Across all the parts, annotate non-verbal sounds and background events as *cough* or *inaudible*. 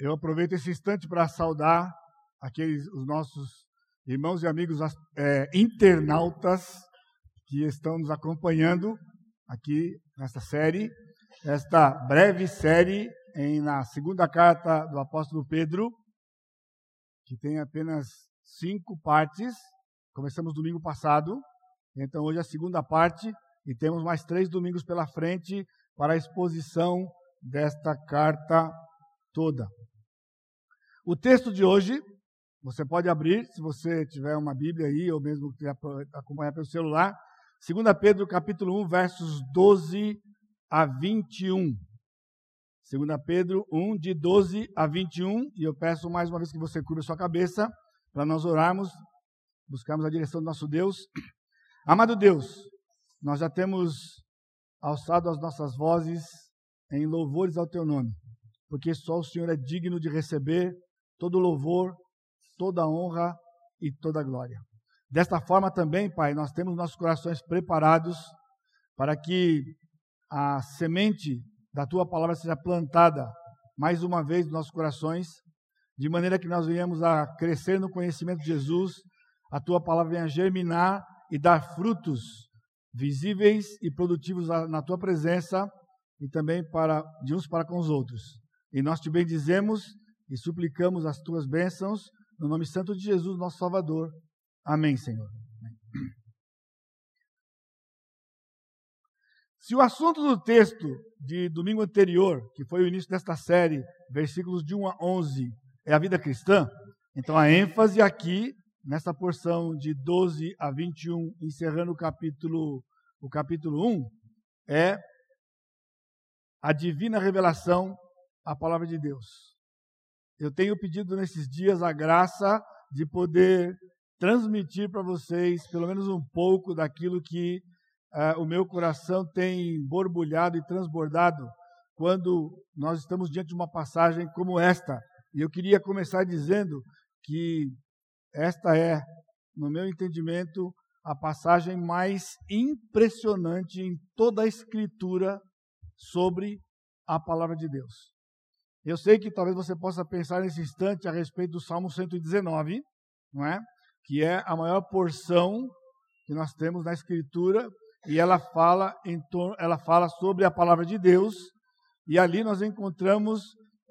Eu aproveito esse instante para saudar aqueles os nossos irmãos e amigos é, internautas que estão nos acompanhando aqui nesta série, esta breve série em, na segunda carta do apóstolo Pedro, que tem apenas cinco partes. Começamos domingo passado, então hoje é a segunda parte e temos mais três domingos pela frente para a exposição desta carta toda. O texto de hoje, você pode abrir, se você tiver uma Bíblia aí, ou mesmo acompanhar pelo celular, 2 Pedro capítulo 1, versos 12 a 21. 2 Pedro 1, de 12 a 21, e eu peço mais uma vez que você cubra sua cabeça, para nós orarmos, buscarmos a direção do nosso Deus. Amado Deus, nós já temos alçado as nossas vozes em louvores ao teu nome, porque só o Senhor é digno de receber todo louvor, toda honra e toda glória. Desta forma também, Pai, nós temos nossos corações preparados para que a semente da tua palavra seja plantada mais uma vez nos nossos corações, de maneira que nós venhamos a crescer no conhecimento de Jesus, a tua palavra venha germinar e dar frutos visíveis e produtivos na tua presença e também para de uns para com os outros. E nós te bendizemos e suplicamos as tuas bênçãos no nome santo de Jesus, nosso Salvador. Amém, Senhor. Se o assunto do texto de domingo anterior, que foi o início desta série, versículos de 1 a 11, é a vida cristã, então a ênfase aqui, nessa porção de 12 a 21, encerrando o capítulo, o capítulo 1, é a divina revelação, a palavra de Deus. Eu tenho pedido nesses dias a graça de poder transmitir para vocês pelo menos um pouco daquilo que uh, o meu coração tem borbulhado e transbordado quando nós estamos diante de uma passagem como esta. E eu queria começar dizendo que esta é, no meu entendimento, a passagem mais impressionante em toda a Escritura sobre a palavra de Deus. Eu sei que talvez você possa pensar nesse instante a respeito do Salmo 119, não é? Que é a maior porção que nós temos na Escritura e ela fala em ela fala sobre a palavra de Deus e ali nós encontramos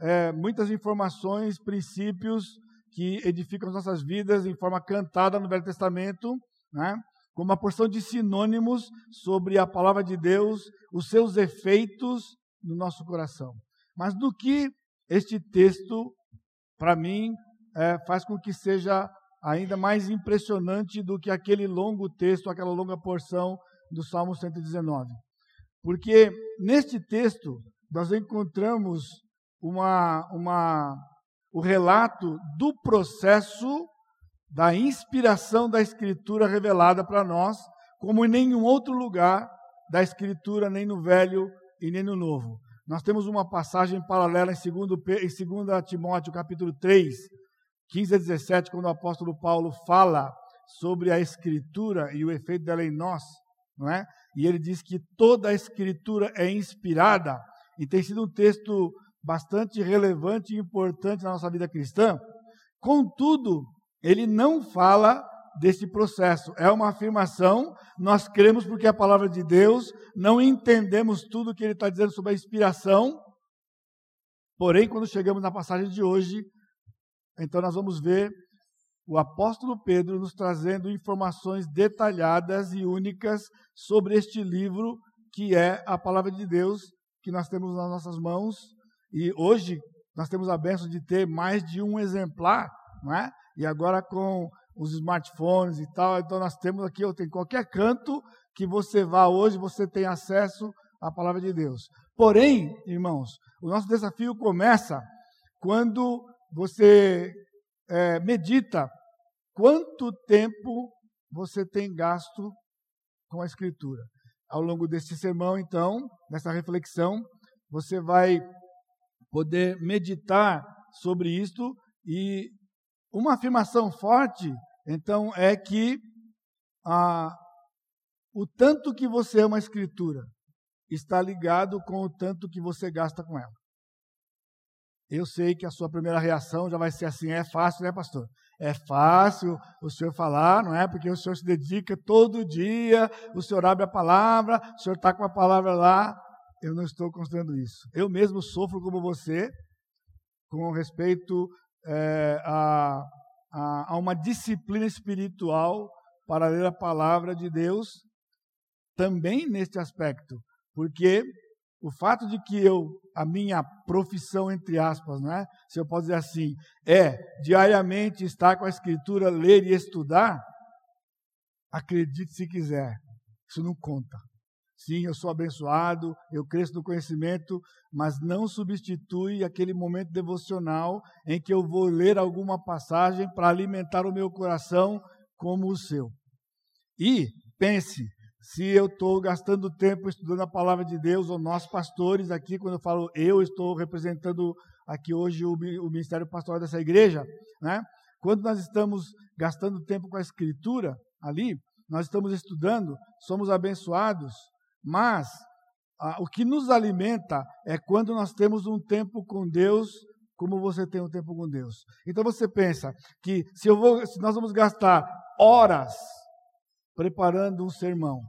é, muitas informações, princípios que edificam as nossas vidas em forma cantada no Velho Testamento, né? com uma porção de sinônimos sobre a palavra de Deus, os seus efeitos no nosso coração. Mas do que este texto, para mim, é, faz com que seja ainda mais impressionante do que aquele longo texto, aquela longa porção do Salmo 119. Porque neste texto nós encontramos uma, uma, o relato do processo da inspiração da Escritura revelada para nós, como em nenhum outro lugar da Escritura, nem no Velho e nem no Novo. Nós temos uma passagem paralela em 2, em 2 Timóteo, capítulo 3, 15 a 17, quando o apóstolo Paulo fala sobre a Escritura e o efeito dela em nós, não é? E ele diz que toda a Escritura é inspirada, e tem sido um texto bastante relevante e importante na nossa vida cristã. Contudo, ele não fala desse processo. É uma afirmação, nós cremos porque é a palavra de Deus, não entendemos tudo o que ele está dizendo sobre a inspiração. Porém, quando chegamos na passagem de hoje, então nós vamos ver o apóstolo Pedro nos trazendo informações detalhadas e únicas sobre este livro que é a palavra de Deus que nós temos nas nossas mãos. E hoje nós temos a benção de ter mais de um exemplar, não é? E agora com os smartphones e tal. Então nós temos aqui, eu tenho qualquer canto que você vá hoje, você tem acesso à palavra de Deus. Porém, irmãos, o nosso desafio começa quando você é, medita quanto tempo você tem gasto com a Escritura. Ao longo deste sermão, então, nessa reflexão, você vai poder meditar sobre isto e uma afirmação forte então, é que a, o tanto que você ama a Escritura está ligado com o tanto que você gasta com ela. eu sei que a sua primeira reação já vai ser assim: é fácil, né, pastor? É fácil o senhor falar, não é? Porque o senhor se dedica todo dia, o senhor abre a palavra, o senhor está com a palavra lá. Eu não estou considerando isso. Eu mesmo sofro como você, com respeito é, a, a, a uma disciplina espiritual para ler a palavra de Deus, também neste aspecto, porque o fato de que eu, a minha profissão, entre aspas, né, se eu posso dizer assim, é diariamente estar com a Escritura, ler e estudar, acredite se quiser, isso não conta. Sim, eu sou abençoado, eu cresço no conhecimento, mas não substitui aquele momento devocional em que eu vou ler alguma passagem para alimentar o meu coração como o seu. E pense, se eu estou gastando tempo estudando a palavra de Deus, ou nós pastores aqui, quando eu falo eu estou representando aqui hoje o, o ministério pastoral dessa igreja, né? Quando nós estamos gastando tempo com a escritura ali, nós estamos estudando, somos abençoados, mas o que nos alimenta é quando nós temos um tempo com Deus, como você tem um tempo com Deus. Então você pensa que se, eu vou, se nós vamos gastar horas preparando um sermão,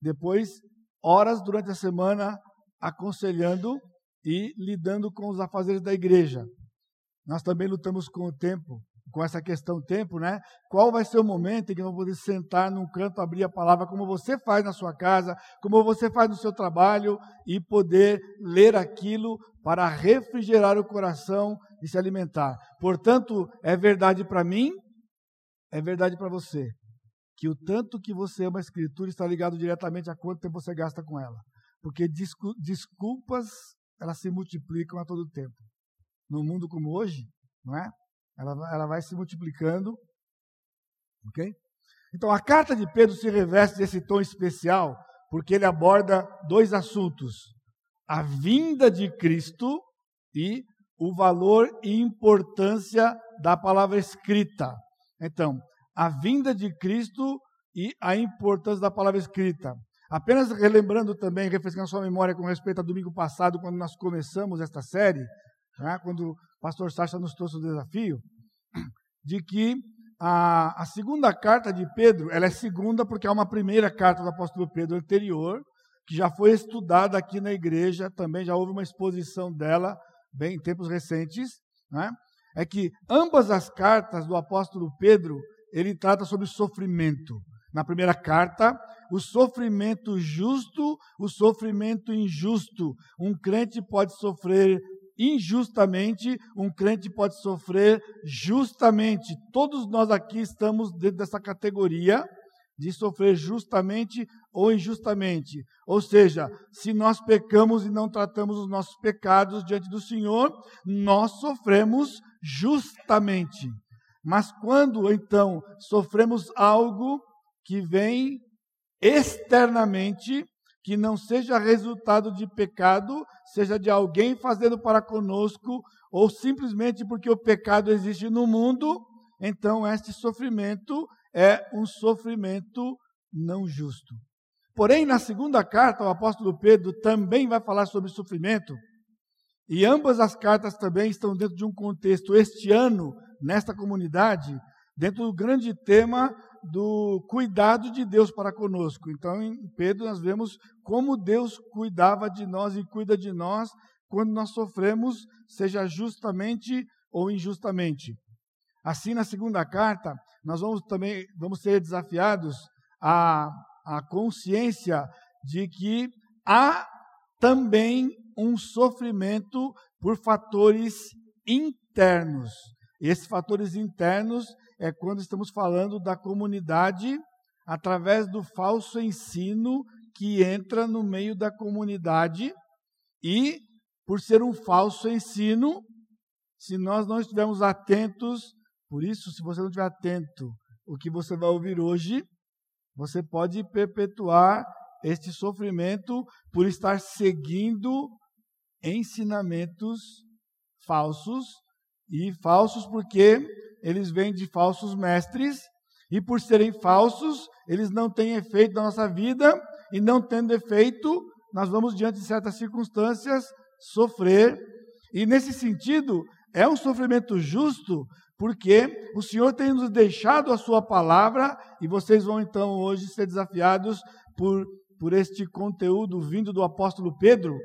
depois horas durante a semana aconselhando e lidando com os afazeres da igreja. Nós também lutamos com o tempo com essa questão tempo, né? Qual vai ser o momento em que vamos poder sentar num canto, abrir a palavra, como você faz na sua casa, como você faz no seu trabalho, e poder ler aquilo para refrigerar o coração e se alimentar. Portanto, é verdade para mim, é verdade para você, que o tanto que você ama a Escritura está ligado diretamente a quanto tempo você gasta com ela. Porque desculpas, elas se multiplicam a todo tempo. No mundo como hoje, não é? Ela, ela vai se multiplicando. Ok? Então, a carta de Pedro se reveste desse tom especial, porque ele aborda dois assuntos: a vinda de Cristo e o valor e importância da palavra escrita. Então, a vinda de Cristo e a importância da palavra escrita. Apenas relembrando também, refrescando sua memória com respeito ao domingo passado, quando nós começamos esta série, né, quando o pastor Sacha nos trouxe o desafio, de que a, a, segunda carta de Pedro, ela é segunda porque é uma primeira carta do apóstolo Pedro anterior, que já foi estudada aqui na igreja, também já houve uma exposição dela, bem em tempos recentes, né? é que ambas as cartas do apóstolo Pedro, ele trata sobre sofrimento. Na primeira carta, o sofrimento justo, o sofrimento injusto. Um crente pode sofrer injustamente, um crente pode sofrer justamente. Todos nós aqui estamos dentro dessa categoria de sofrer justamente ou injustamente. Ou seja, se nós pecamos e não tratamos os nossos pecados diante do Senhor, nós sofremos justamente. Mas quando então sofremos algo que vem externamente, que não seja resultado de pecado, seja de alguém fazendo para conosco, ou simplesmente porque o pecado existe no mundo, então este sofrimento é um sofrimento não justo. Porém, na segunda carta, o apóstolo Pedro também vai falar sobre sofrimento, e ambas as cartas também estão dentro de um contexto este ano, nesta comunidade, dentro do grande tema do cuidado de Deus para conosco. Então, em Pedro, nós vemos como Deus cuidava de nós e cuida de nós quando nós sofremos, seja justamente ou injustamente. Assim, na segunda carta, nós vamos também vamos ser desafiados à, à consciência de que há também um sofrimento por fatores internos. Esses fatores internos é quando estamos falando da comunidade através do falso ensino que entra no meio da comunidade e, por ser um falso ensino, se nós não estivermos atentos, por isso, se você não estiver atento o que você vai ouvir hoje, você pode perpetuar este sofrimento por estar seguindo ensinamentos falsos e falsos porque eles vêm de falsos mestres, e por serem falsos, eles não têm efeito na nossa vida, e não tendo efeito, nós vamos, diante de certas circunstâncias, sofrer. E nesse sentido, é um sofrimento justo, porque o Senhor tem nos deixado a sua palavra e vocês vão então hoje ser desafiados por, por este conteúdo vindo do apóstolo Pedro,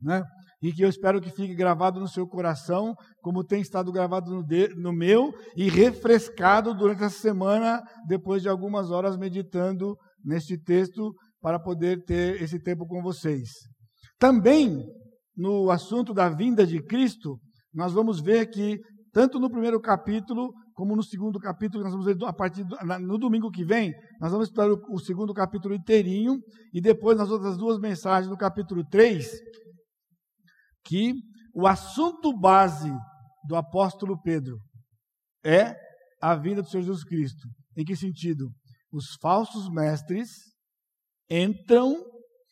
né? E que eu espero que fique gravado no seu coração, como tem estado gravado no, de, no meu, e refrescado durante essa semana, depois de algumas horas meditando neste texto, para poder ter esse tempo com vocês. Também, no assunto da vinda de Cristo, nós vamos ver que, tanto no primeiro capítulo, como no segundo capítulo, nós vamos ver a partir do, no domingo que vem, nós vamos estudar o, o segundo capítulo inteirinho, e depois nas outras duas mensagens, no capítulo 3, que o assunto base do apóstolo Pedro é a vinda do Senhor Jesus Cristo. Em que sentido? Os falsos mestres entram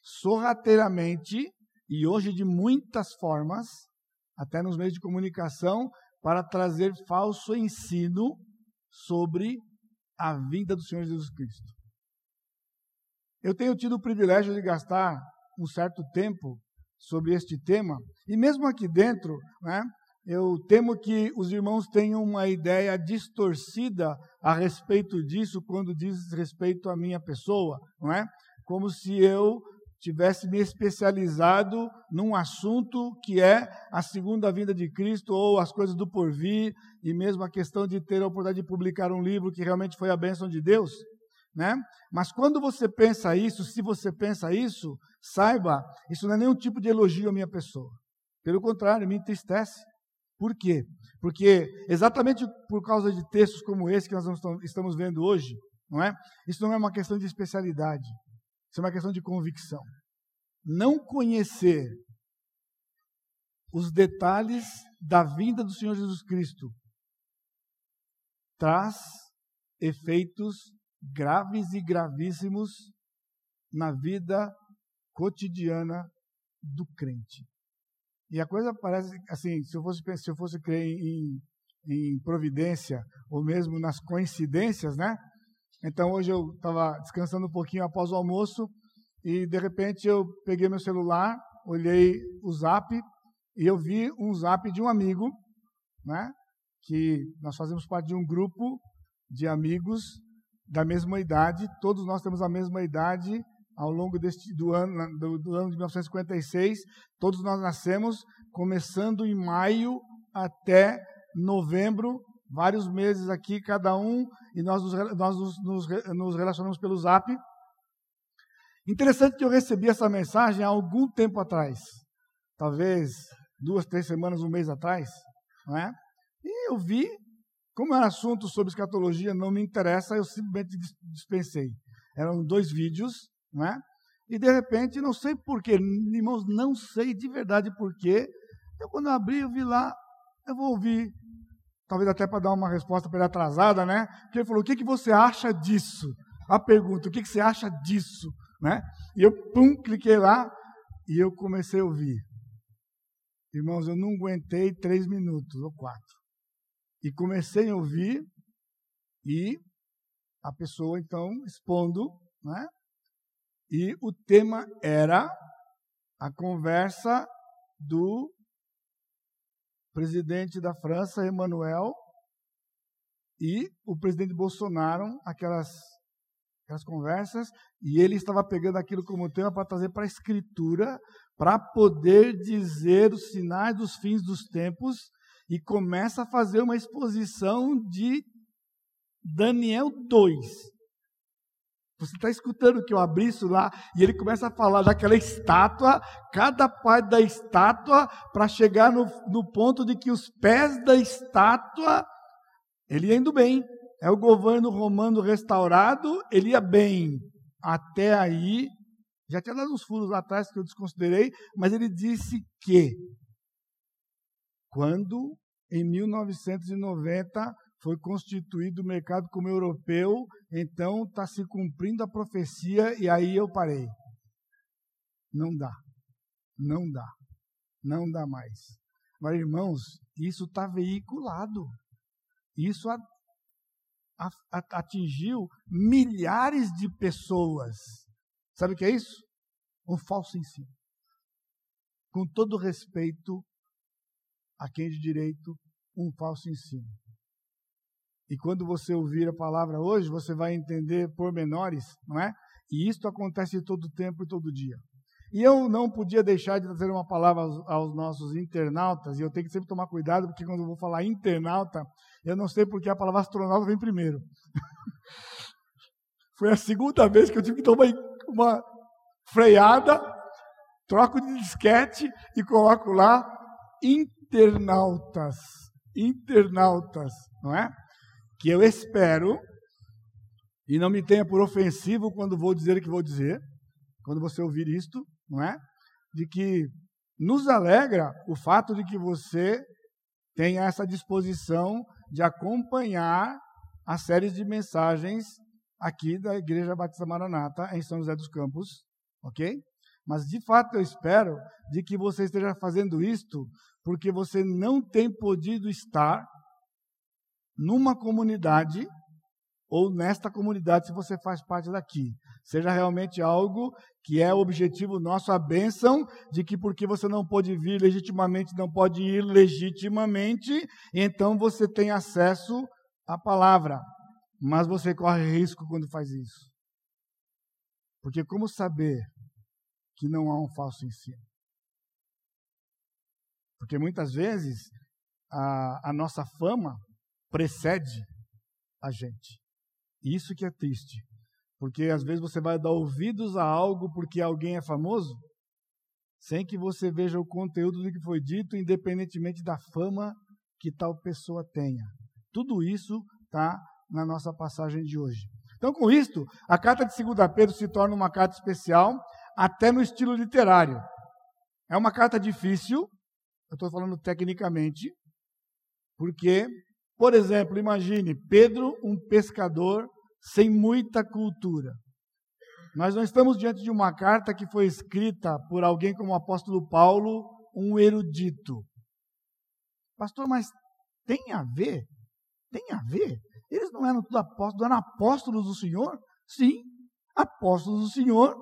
sorrateiramente e hoje de muitas formas, até nos meios de comunicação, para trazer falso ensino sobre a vinda do Senhor Jesus Cristo. Eu tenho tido o privilégio de gastar um certo tempo sobre este tema, e mesmo aqui dentro, né, eu temo que os irmãos tenham uma ideia distorcida a respeito disso quando diz respeito à minha pessoa, não é? Como se eu tivesse me especializado num assunto que é a segunda vinda de Cristo ou as coisas do porvir e mesmo a questão de ter a oportunidade de publicar um livro que realmente foi a bênção de Deus, né? Mas quando você pensa isso, se você pensa isso, saiba, isso não é nenhum tipo de elogio à minha pessoa. Pelo contrário, me entristece. Por quê? Porque exatamente por causa de textos como esse que nós estamos vendo hoje, não é? Isso não é uma questão de especialidade. Isso é uma questão de convicção. Não conhecer os detalhes da vinda do Senhor Jesus Cristo traz efeitos graves e gravíssimos na vida cotidiana do crente. E a coisa parece assim, se eu fosse se eu fosse crer em, em providência ou mesmo nas coincidências, né? Então hoje eu estava descansando um pouquinho após o almoço e de repente eu peguei meu celular, olhei o Zap e eu vi um Zap de um amigo, né? Que nós fazemos parte de um grupo de amigos da mesma idade, todos nós temos a mesma idade ao longo deste, do, ano, do, do ano de 1956, todos nós nascemos começando em maio até novembro, vários meses aqui, cada um, e nós nos, nós nos, nos, nos relacionamos pelo zap. Interessante que eu recebi essa mensagem há algum tempo atrás, talvez duas, três semanas, um mês atrás, não é? E eu vi como é um assunto sobre escatologia, não me interessa, eu simplesmente dispensei. Eram dois vídeos, não é? E de repente, não sei porquê, irmãos, não sei de verdade porquê. Eu quando abri, eu vi lá, eu vou ouvir, talvez até para dar uma resposta para ele atrasada, né? Porque ele falou, o que, que você acha disso? A pergunta, o que, que você acha disso? Né? E eu, pum, cliquei lá e eu comecei a ouvir. Irmãos, eu não aguentei três minutos ou quatro. E comecei a ouvir e a pessoa então expondo, né? E o tema era a conversa do presidente da França, Emmanuel, e o presidente Bolsonaro, aquelas, aquelas conversas, e ele estava pegando aquilo como tema para trazer para a escritura, para poder dizer os sinais dos fins dos tempos e começa a fazer uma exposição de Daniel 2. Você está escutando que eu abri isso lá e ele começa a falar daquela estátua, cada parte da estátua, para chegar no, no ponto de que os pés da estátua, ele ia indo bem. É o governo romano restaurado, ele ia bem. Até aí, já tinha dado uns furos lá atrás que eu desconsiderei, mas ele disse que quando, em 1990, foi constituído o mercado como europeu, então está se cumprindo a profecia e aí eu parei. Não dá. Não dá. Não dá mais. Mas, irmãos, isso está veiculado. Isso a, a, atingiu milhares de pessoas. Sabe o que é isso? Um falso ensino. Com todo respeito a quem de direito um falso ensino. E quando você ouvir a palavra hoje, você vai entender pormenores, não é? E isso acontece todo tempo e todo dia. E eu não podia deixar de trazer uma palavra aos, aos, nossos internautas, e eu tenho que sempre tomar cuidado, porque quando eu vou falar internauta, eu não sei porque a palavra astronauta vem primeiro. *laughs* Foi a segunda vez que eu tive que tomar uma freada, troco de disquete e coloco lá internautas. Internautas, não é? Que eu espero, e não me tenha por ofensivo quando vou dizer o que vou dizer, quando você ouvir isto, não é? De que nos alegra o fato de que você tenha essa disposição de acompanhar as séries de mensagens aqui da Igreja Batista Maranata em São José dos Campos, ok? Mas de fato eu espero de que você esteja fazendo isto porque você não tem podido estar numa comunidade ou nesta comunidade se você faz parte daqui. Seja realmente algo que é o objetivo nosso, a bênção de que porque você não pode vir legitimamente, não pode ir legitimamente, então você tem acesso à palavra. Mas você corre risco quando faz isso. Porque como saber que não há um falso ensino? Porque muitas vezes a, a nossa fama precede a gente. Isso que é triste. Porque às vezes você vai dar ouvidos a algo porque alguém é famoso, sem que você veja o conteúdo do que foi dito, independentemente da fama que tal pessoa tenha. Tudo isso está na nossa passagem de hoje. Então, com isto, a carta de 2 Pedro se torna uma carta especial, até no estilo literário. É uma carta difícil, eu estou falando tecnicamente, porque, por exemplo, imagine Pedro, um pescador sem muita cultura. Nós não estamos diante de uma carta que foi escrita por alguém como o apóstolo Paulo, um erudito. Pastor, mas tem a ver? Tem a ver? Eles não eram tudo apóstolos, eram apóstolos do Senhor? Sim, apóstolos do Senhor,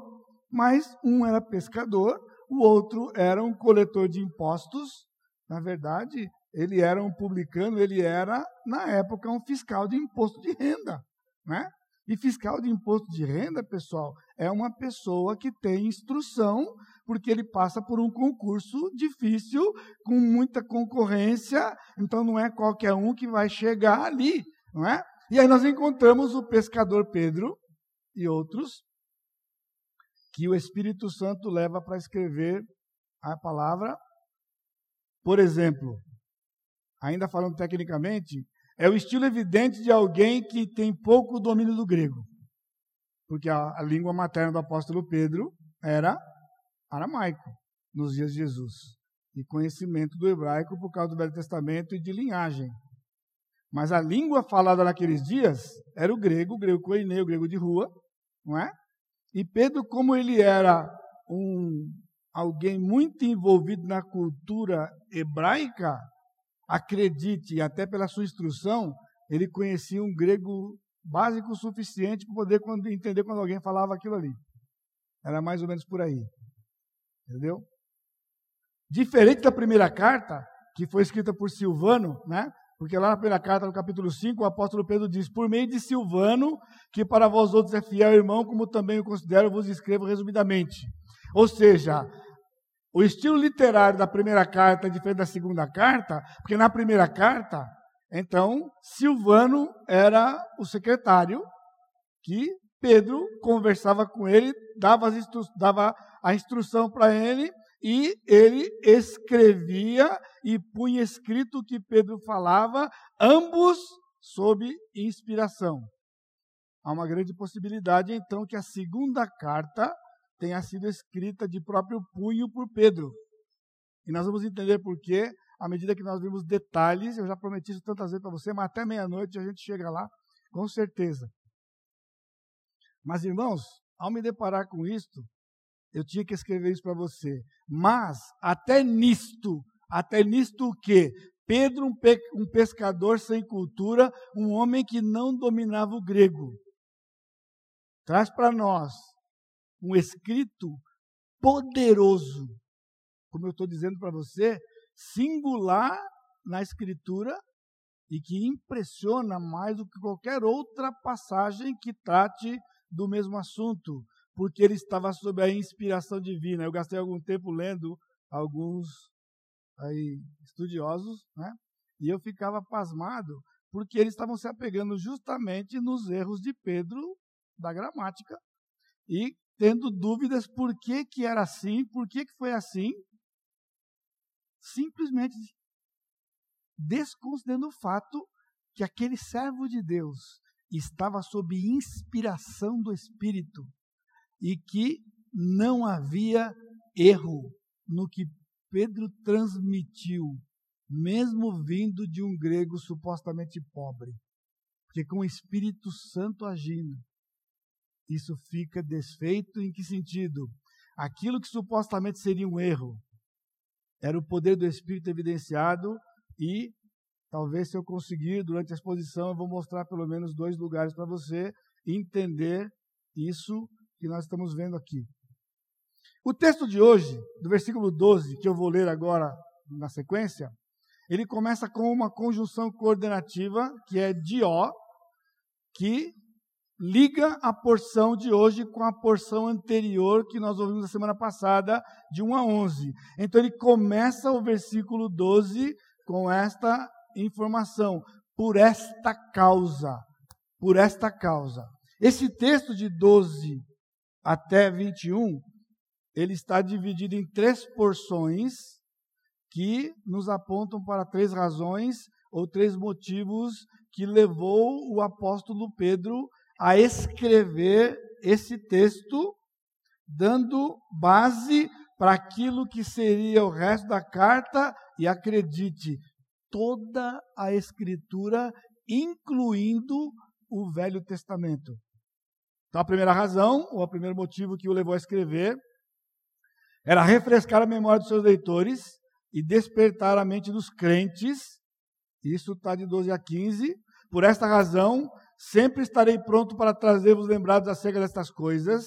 mas um era pescador, o outro era um coletor de impostos. Na verdade, ele era um publicano, ele era, na época, um fiscal de imposto de renda. Né? E fiscal de imposto de renda, pessoal, é uma pessoa que tem instrução, porque ele passa por um concurso difícil, com muita concorrência, então não é qualquer um que vai chegar ali, não é? E aí nós encontramos o pescador Pedro e outros que o Espírito Santo leva para escrever a palavra. Por exemplo, ainda falando tecnicamente, é o estilo evidente de alguém que tem pouco domínio do grego. Porque a, a língua materna do apóstolo Pedro era aramaico, nos dias de Jesus. E conhecimento do hebraico por causa do Velho Testamento e de linhagem. Mas a língua falada naqueles dias era o grego, o grego coineu, o grego de rua, não é? E Pedro, como ele era um alguém muito envolvido na cultura hebraica, acredite, até pela sua instrução, ele conhecia um grego básico o suficiente para poder entender quando alguém falava aquilo ali. Era mais ou menos por aí. Entendeu? Diferente da primeira carta, que foi escrita por Silvano, né? Porque lá na primeira carta, no capítulo 5, o apóstolo Pedro diz: Por meio de Silvano, que para vós outros é fiel irmão, como também o considero, vos escrevo resumidamente. Ou seja, o estilo literário da primeira carta é diferente da segunda carta, porque na primeira carta, então, Silvano era o secretário que Pedro conversava com ele, dava, instru dava a instrução para ele e ele escrevia e punha escrito o que Pedro falava, ambos sob inspiração. Há uma grande possibilidade, então, que a segunda carta tenha sido escrita de próprio punho por Pedro. E nós vamos entender por quê à medida que nós vimos detalhes. Eu já prometi isso tantas vezes para você, mas até meia-noite a gente chega lá, com certeza. Mas, irmãos, ao me deparar com isto, eu tinha que escrever isso para você. Mas, até nisto, até nisto o quê? Pedro, um, pe um pescador sem cultura, um homem que não dominava o grego, traz para nós um escrito poderoso. Como eu estou dizendo para você, singular na Escritura e que impressiona mais do que qualquer outra passagem que trate do mesmo assunto, porque ele estava sob a inspiração divina. Eu gastei algum tempo lendo alguns aí, estudiosos, né? e eu ficava pasmado, porque eles estavam se apegando justamente nos erros de Pedro da gramática e tendo dúvidas por que, que era assim, por que, que foi assim, simplesmente desconsiderando o fato que aquele servo de Deus estava sob inspiração do Espírito e que não havia erro no que Pedro transmitiu, mesmo vindo de um grego supostamente pobre. Porque com o Espírito Santo agindo, isso fica desfeito em que sentido? Aquilo que supostamente seria um erro era o poder do Espírito evidenciado e talvez se eu conseguir durante a exposição eu vou mostrar pelo menos dois lugares para você entender isso que nós estamos vendo aqui. O texto de hoje, do versículo 12, que eu vou ler agora na sequência, ele começa com uma conjunção coordenativa que é dió, que liga a porção de hoje com a porção anterior que nós ouvimos na semana passada, de 1 a 11. Então ele começa o versículo 12 com esta informação, por esta causa, por esta causa. Esse texto de 12 até 21, ele está dividido em três porções que nos apontam para três razões ou três motivos que levou o apóstolo Pedro a escrever esse texto, dando base para aquilo que seria o resto da carta, e acredite, toda a Escritura, incluindo o Velho Testamento. Então, a primeira razão, ou o primeiro motivo que o levou a escrever, era refrescar a memória dos seus leitores e despertar a mente dos crentes. Isso está de 12 a 15. Por esta razão, Sempre estarei pronto para trazer-vos lembrados acerca destas coisas,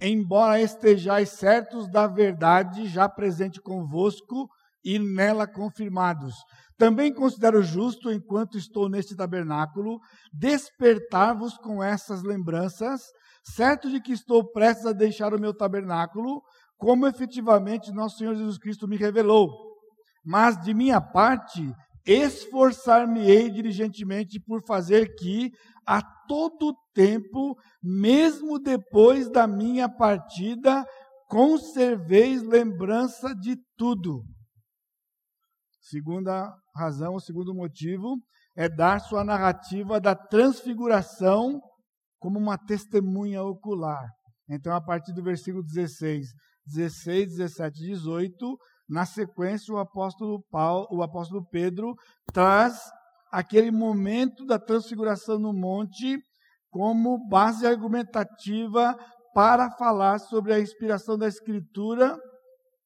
embora estejais certos da verdade já presente convosco e nela confirmados. Também considero justo, enquanto estou neste tabernáculo, despertar-vos com essas lembranças, certo de que estou prestes a deixar o meu tabernáculo, como efetivamente nosso Senhor Jesus Cristo me revelou. Mas de minha parte, esforçar-me-ei diligentemente por fazer que, a todo tempo, mesmo depois da minha partida, conserveis lembrança de tudo. Segunda razão, o segundo motivo, é dar sua narrativa da transfiguração como uma testemunha ocular. Então, a partir do versículo 16, 16, 17, 18, na sequência, o apóstolo, Paulo, o apóstolo Pedro traz aquele momento da transfiguração no monte como base argumentativa para falar sobre a inspiração da Escritura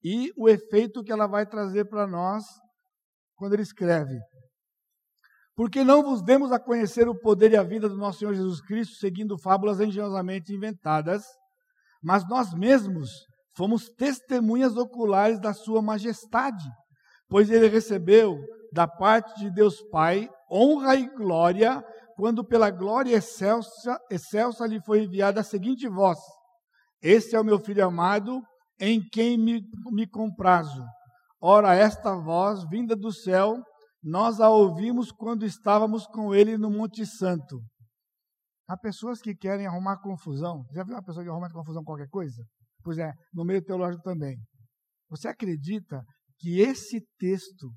e o efeito que ela vai trazer para nós quando ele escreve. Porque não vos demos a conhecer o poder e a vida do nosso Senhor Jesus Cristo, seguindo fábulas engenhosamente inventadas, mas nós mesmos fomos testemunhas oculares da Sua majestade, pois ele recebeu da parte de Deus Pai honra e glória, quando pela glória excelsa, excelsa lhe foi enviada a seguinte voz: Este é o meu filho amado, em quem me, me comprazo. Ora, esta voz, vinda do céu, nós a ouvimos quando estávamos com ele no Monte Santo. Há pessoas que querem arrumar confusão. Já viu uma pessoa que arruma confusão com qualquer coisa? Pois é, no meio teológico também. Você acredita que esse texto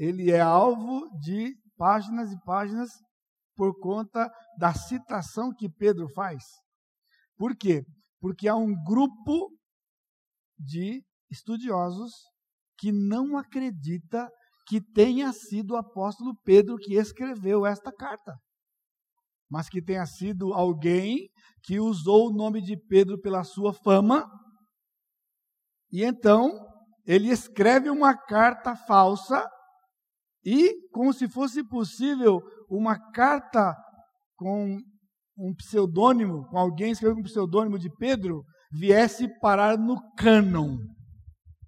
ele é alvo de páginas e páginas por conta da citação que Pedro faz? Por quê? Porque há um grupo de estudiosos que não acredita que tenha sido o apóstolo Pedro que escreveu esta carta, mas que tenha sido alguém que usou o nome de Pedro pela sua fama e então ele escreve uma carta falsa e, como se fosse possível, uma carta com um pseudônimo, com alguém escrevendo um pseudônimo de Pedro, viesse parar no cânon,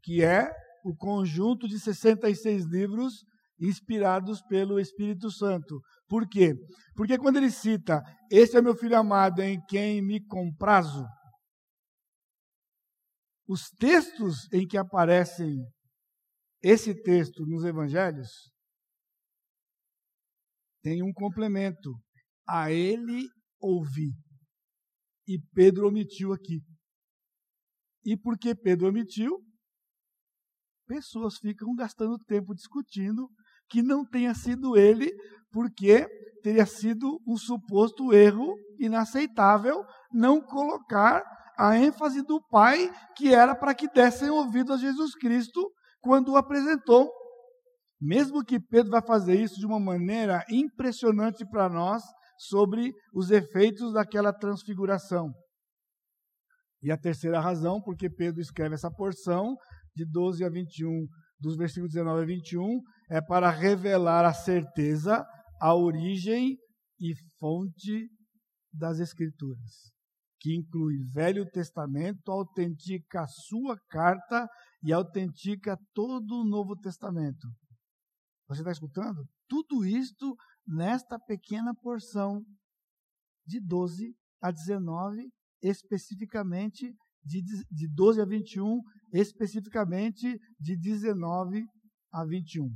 que é o conjunto de 66 livros inspirados pelo Espírito Santo. Por quê? Porque quando ele cita, Este é meu filho amado em quem me comprazo, os textos em que aparecem esse texto nos evangelhos tem um complemento. A ele ouvi. E Pedro omitiu aqui. E porque Pedro omitiu, pessoas ficam gastando tempo discutindo que não tenha sido ele, porque teria sido um suposto erro inaceitável não colocar a ênfase do Pai, que era para que dessem ouvido a Jesus Cristo quando o apresentou. Mesmo que Pedro vai fazer isso de uma maneira impressionante para nós sobre os efeitos daquela transfiguração. E a terceira razão, porque Pedro escreve essa porção de 12 a 21, dos versículos 19 a 21, é para revelar a certeza, a origem e fonte das Escrituras, que inclui Velho Testamento, autentica a sua carta e autentica todo o Novo Testamento. Você está escutando? Tudo isto nesta pequena porção de 12 a 19, especificamente de, de 12 a 21, especificamente de 19 a 21.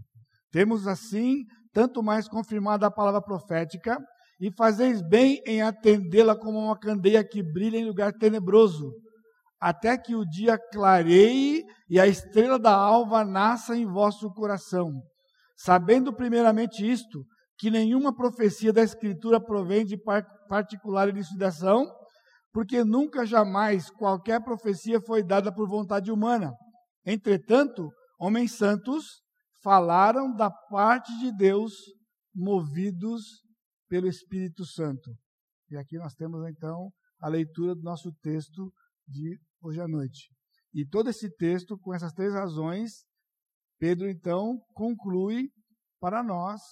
Temos assim tanto mais confirmada a palavra profética, e fazeis bem em atendê-la como uma candeia que brilha em lugar tenebroso, até que o dia clareie e a estrela da alva nasça em vosso coração. Sabendo primeiramente isto, que nenhuma profecia da Escritura provém de particular elucidação, porque nunca jamais qualquer profecia foi dada por vontade humana. Entretanto, homens santos falaram da parte de Deus, movidos pelo Espírito Santo. E aqui nós temos então a leitura do nosso texto de hoje à noite. E todo esse texto, com essas três razões, Pedro então conclui para nós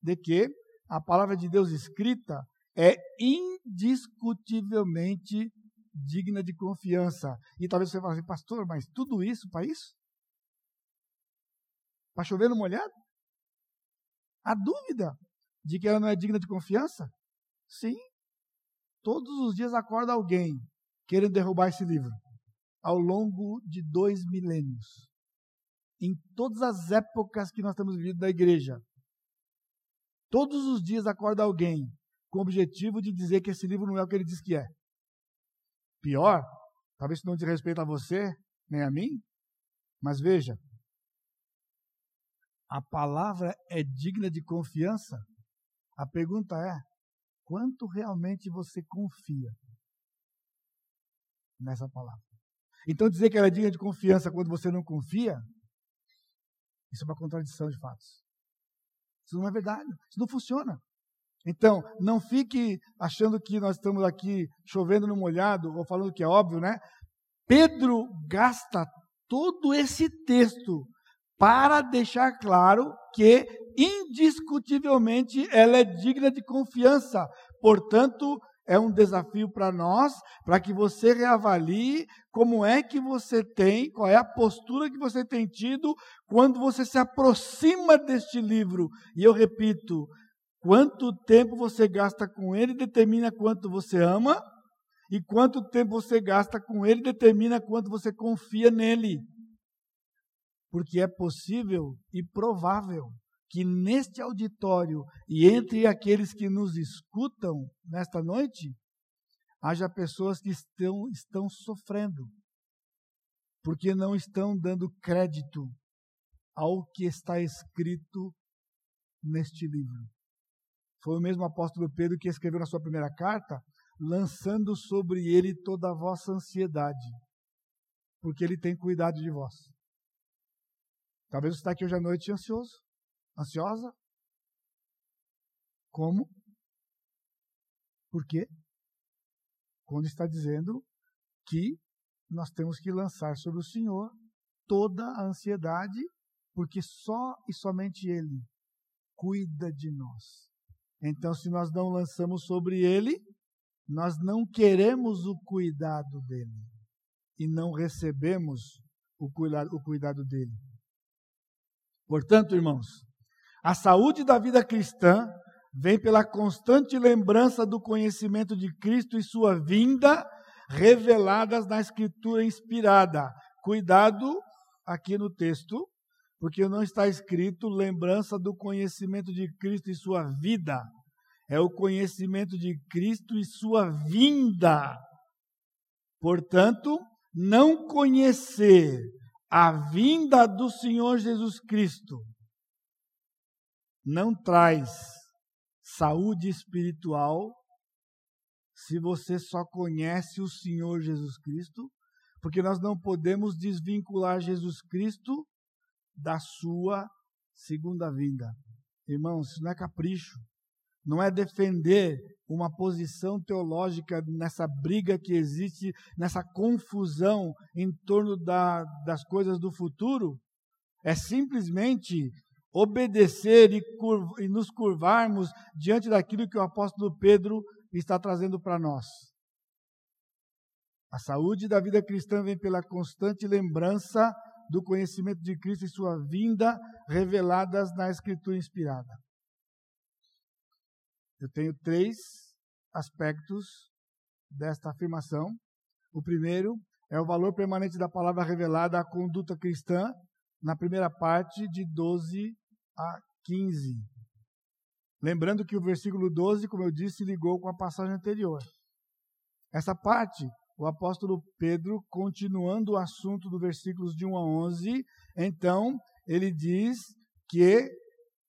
de que a palavra de Deus escrita é indiscutivelmente digna de confiança. E talvez você fale assim, pastor, mas tudo isso para isso? Para chover no molhado? A dúvida de que ela não é digna de confiança? Sim. Todos os dias acorda alguém querendo derrubar esse livro. Ao longo de dois milênios. Em todas as épocas que nós temos vivido da igreja. Todos os dias acorda alguém com o objetivo de dizer que esse livro não é o que ele diz que é. Pior, talvez não diz respeito a você, nem a mim, mas veja, a palavra é digna de confiança? A pergunta é: quanto realmente você confia nessa palavra? Então, dizer que ela é digna de confiança quando você não confia, isso é uma contradição de fatos. Isso não é verdade, isso não funciona. Então, não fique achando que nós estamos aqui chovendo no molhado ou falando que é óbvio, né? Pedro gasta todo esse texto para deixar claro que indiscutivelmente ela é digna de confiança. Portanto, é um desafio para nós, para que você reavalie como é que você tem, qual é a postura que você tem tido quando você se aproxima deste livro. E eu repito, quanto tempo você gasta com ele determina quanto você ama, e quanto tempo você gasta com ele determina quanto você confia nele porque é possível e provável que neste auditório e entre aqueles que nos escutam nesta noite, haja pessoas que estão, estão sofrendo, porque não estão dando crédito ao que está escrito neste livro. Foi o mesmo apóstolo Pedro que escreveu na sua primeira carta, lançando sobre ele toda a vossa ansiedade, porque ele tem cuidado de vós. Talvez você está aqui hoje à noite ansioso, ansiosa. Como? Por quê? Quando está dizendo que nós temos que lançar sobre o Senhor toda a ansiedade, porque só e somente Ele cuida de nós. Então, se nós não lançamos sobre Ele, nós não queremos o cuidado dele e não recebemos o cuidado, dele. Portanto, irmãos, a saúde da vida cristã vem pela constante lembrança do conhecimento de Cristo e sua vinda reveladas na Escritura inspirada. Cuidado aqui no texto, porque não está escrito lembrança do conhecimento de Cristo e sua vida. É o conhecimento de Cristo e sua vinda. Portanto, não conhecer a vinda do Senhor Jesus Cristo não traz saúde espiritual se você só conhece o Senhor Jesus Cristo, porque nós não podemos desvincular Jesus Cristo da sua segunda vinda. Irmãos, isso não é capricho, não é defender uma posição teológica nessa briga que existe, nessa confusão em torno da, das coisas do futuro, é simplesmente obedecer e, e nos curvarmos diante daquilo que o apóstolo Pedro está trazendo para nós. A saúde da vida cristã vem pela constante lembrança do conhecimento de Cristo e sua vinda reveladas na Escritura inspirada. Eu tenho três aspectos desta afirmação. O primeiro é o valor permanente da palavra revelada à conduta cristã, na primeira parte, de 12 a 15. Lembrando que o versículo 12, como eu disse, ligou com a passagem anterior. Essa parte, o apóstolo Pedro, continuando o assunto do versículos de 1 a 11, então ele diz que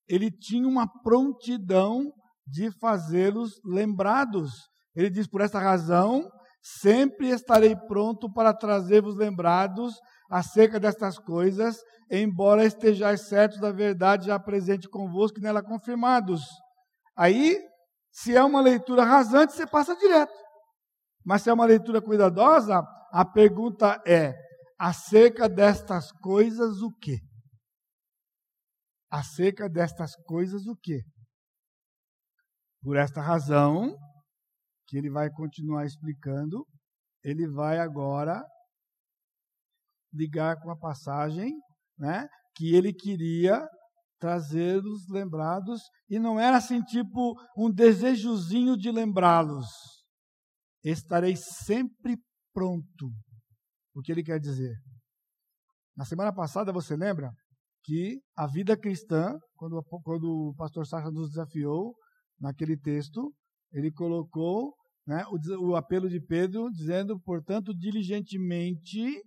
ele tinha uma prontidão de fazê-los lembrados. Ele diz: Por essa razão, sempre estarei pronto para trazer-vos lembrados acerca destas coisas, embora estejais certos da verdade já presente convosco e nela confirmados. Aí, se é uma leitura rasante, você passa direto. Mas se é uma leitura cuidadosa, a pergunta é: acerca destas coisas o quê? Acerca destas coisas o quê? Por esta razão, que ele vai continuar explicando, ele vai agora ligar com a passagem, né, que ele queria trazê-los lembrados e não era assim tipo um desejozinho de lembrá-los. Estarei sempre pronto. O que ele quer dizer? Na semana passada você lembra que a vida cristã, quando, quando o pastor Sacha nos desafiou, naquele texto, ele colocou né, o, o apelo de Pedro, dizendo, portanto, diligentemente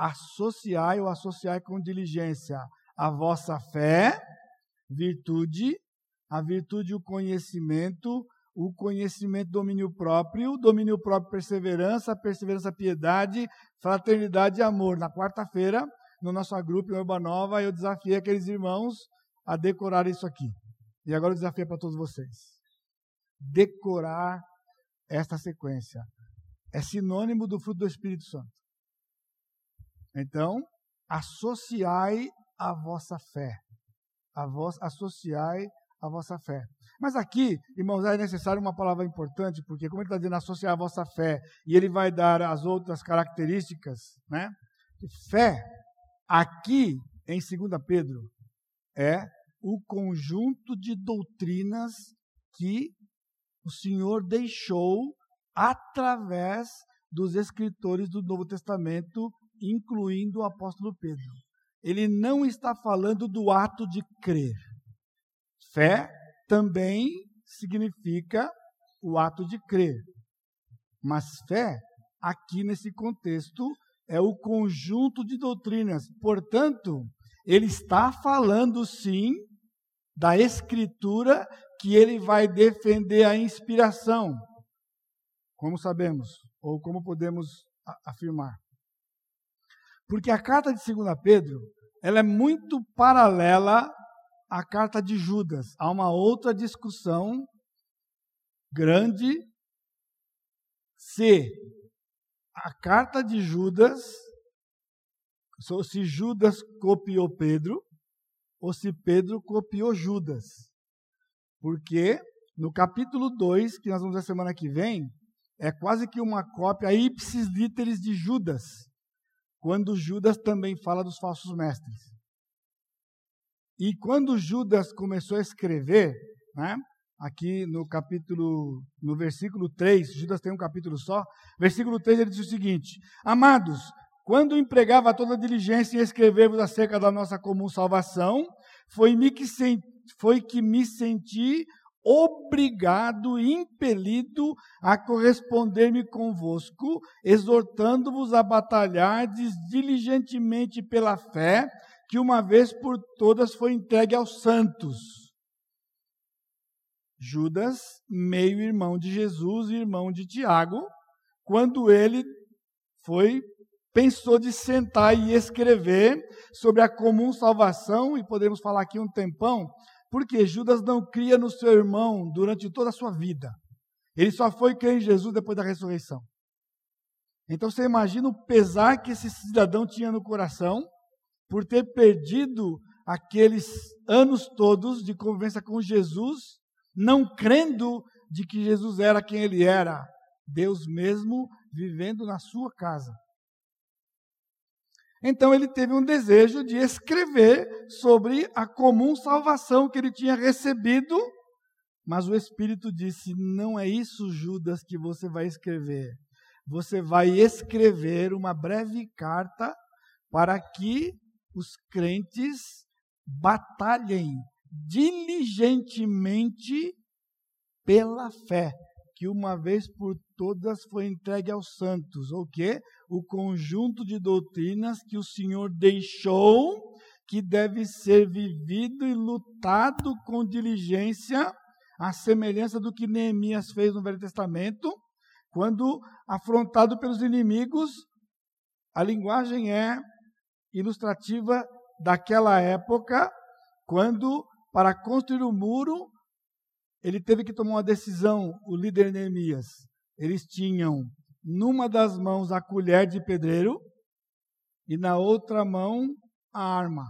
associai ou associai com diligência a vossa fé, virtude, a virtude o conhecimento, o conhecimento domínio próprio, domínio próprio perseverança, perseverança piedade, fraternidade e amor. Na quarta-feira, no nosso grupo em Urbanova, eu desafiei aqueles irmãos a decorar isso aqui. E agora o desafio é para todos vocês. Decorar esta sequência. É sinônimo do fruto do Espírito Santo. Então, associai a vossa fé. A vos, associai a vossa fé. Mas aqui, irmãos, é necessário uma palavra importante, porque como ele está dizendo associar a vossa fé, e ele vai dar as outras características, né? Fé, aqui em 2 Pedro, é o conjunto de doutrinas que o Senhor deixou através dos escritores do Novo Testamento, incluindo o apóstolo Pedro. Ele não está falando do ato de crer. Fé também significa o ato de crer. Mas fé, aqui nesse contexto, é o conjunto de doutrinas. Portanto, ele está falando sim da Escritura que ele vai defender a inspiração. Como sabemos, ou como podemos afirmar. Porque a carta de 2 Pedro, ela é muito paralela à carta de Judas. Há uma outra discussão grande se a carta de Judas, se Judas copiou Pedro, ou se Pedro copiou Judas. Porque no capítulo 2, que nós vamos ver semana que vem, é quase que uma cópia ipsis literis de Judas, quando Judas também fala dos falsos mestres. E quando Judas começou a escrever, né, aqui no capítulo, no versículo 3, Judas tem um capítulo só, versículo 3 ele diz o seguinte: Amados, quando empregava toda a diligência em escrever-vos acerca da nossa comum salvação, foi-me que, foi que me senti obrigado, impelido a corresponder-me convosco, exortando-vos a batalhar diligentemente pela fé, que uma vez por todas foi entregue aos santos. Judas, meio-irmão de Jesus e irmão de Tiago, quando ele foi pensou de sentar e escrever sobre a comum salvação, e podemos falar aqui um tempão, porque Judas não cria no seu irmão durante toda a sua vida. Ele só foi crer em Jesus depois da ressurreição. Então você imagina o pesar que esse cidadão tinha no coração por ter perdido aqueles anos todos de convivência com Jesus não crendo de que Jesus era quem ele era, Deus mesmo vivendo na sua casa. Então ele teve um desejo de escrever sobre a comum salvação que ele tinha recebido, mas o Espírito disse: Não é isso, Judas, que você vai escrever. Você vai escrever uma breve carta para que os crentes batalhem diligentemente pela fé, que uma vez por todas foi entregue aos santos, o que? O conjunto de doutrinas que o Senhor deixou, que deve ser vivido e lutado com diligência, à semelhança do que Neemias fez no Velho Testamento, quando afrontado pelos inimigos, a linguagem é ilustrativa daquela época, quando, para construir o muro, ele teve que tomar uma decisão, o líder Neemias. Eles tinham numa das mãos a colher de pedreiro e na outra mão a arma.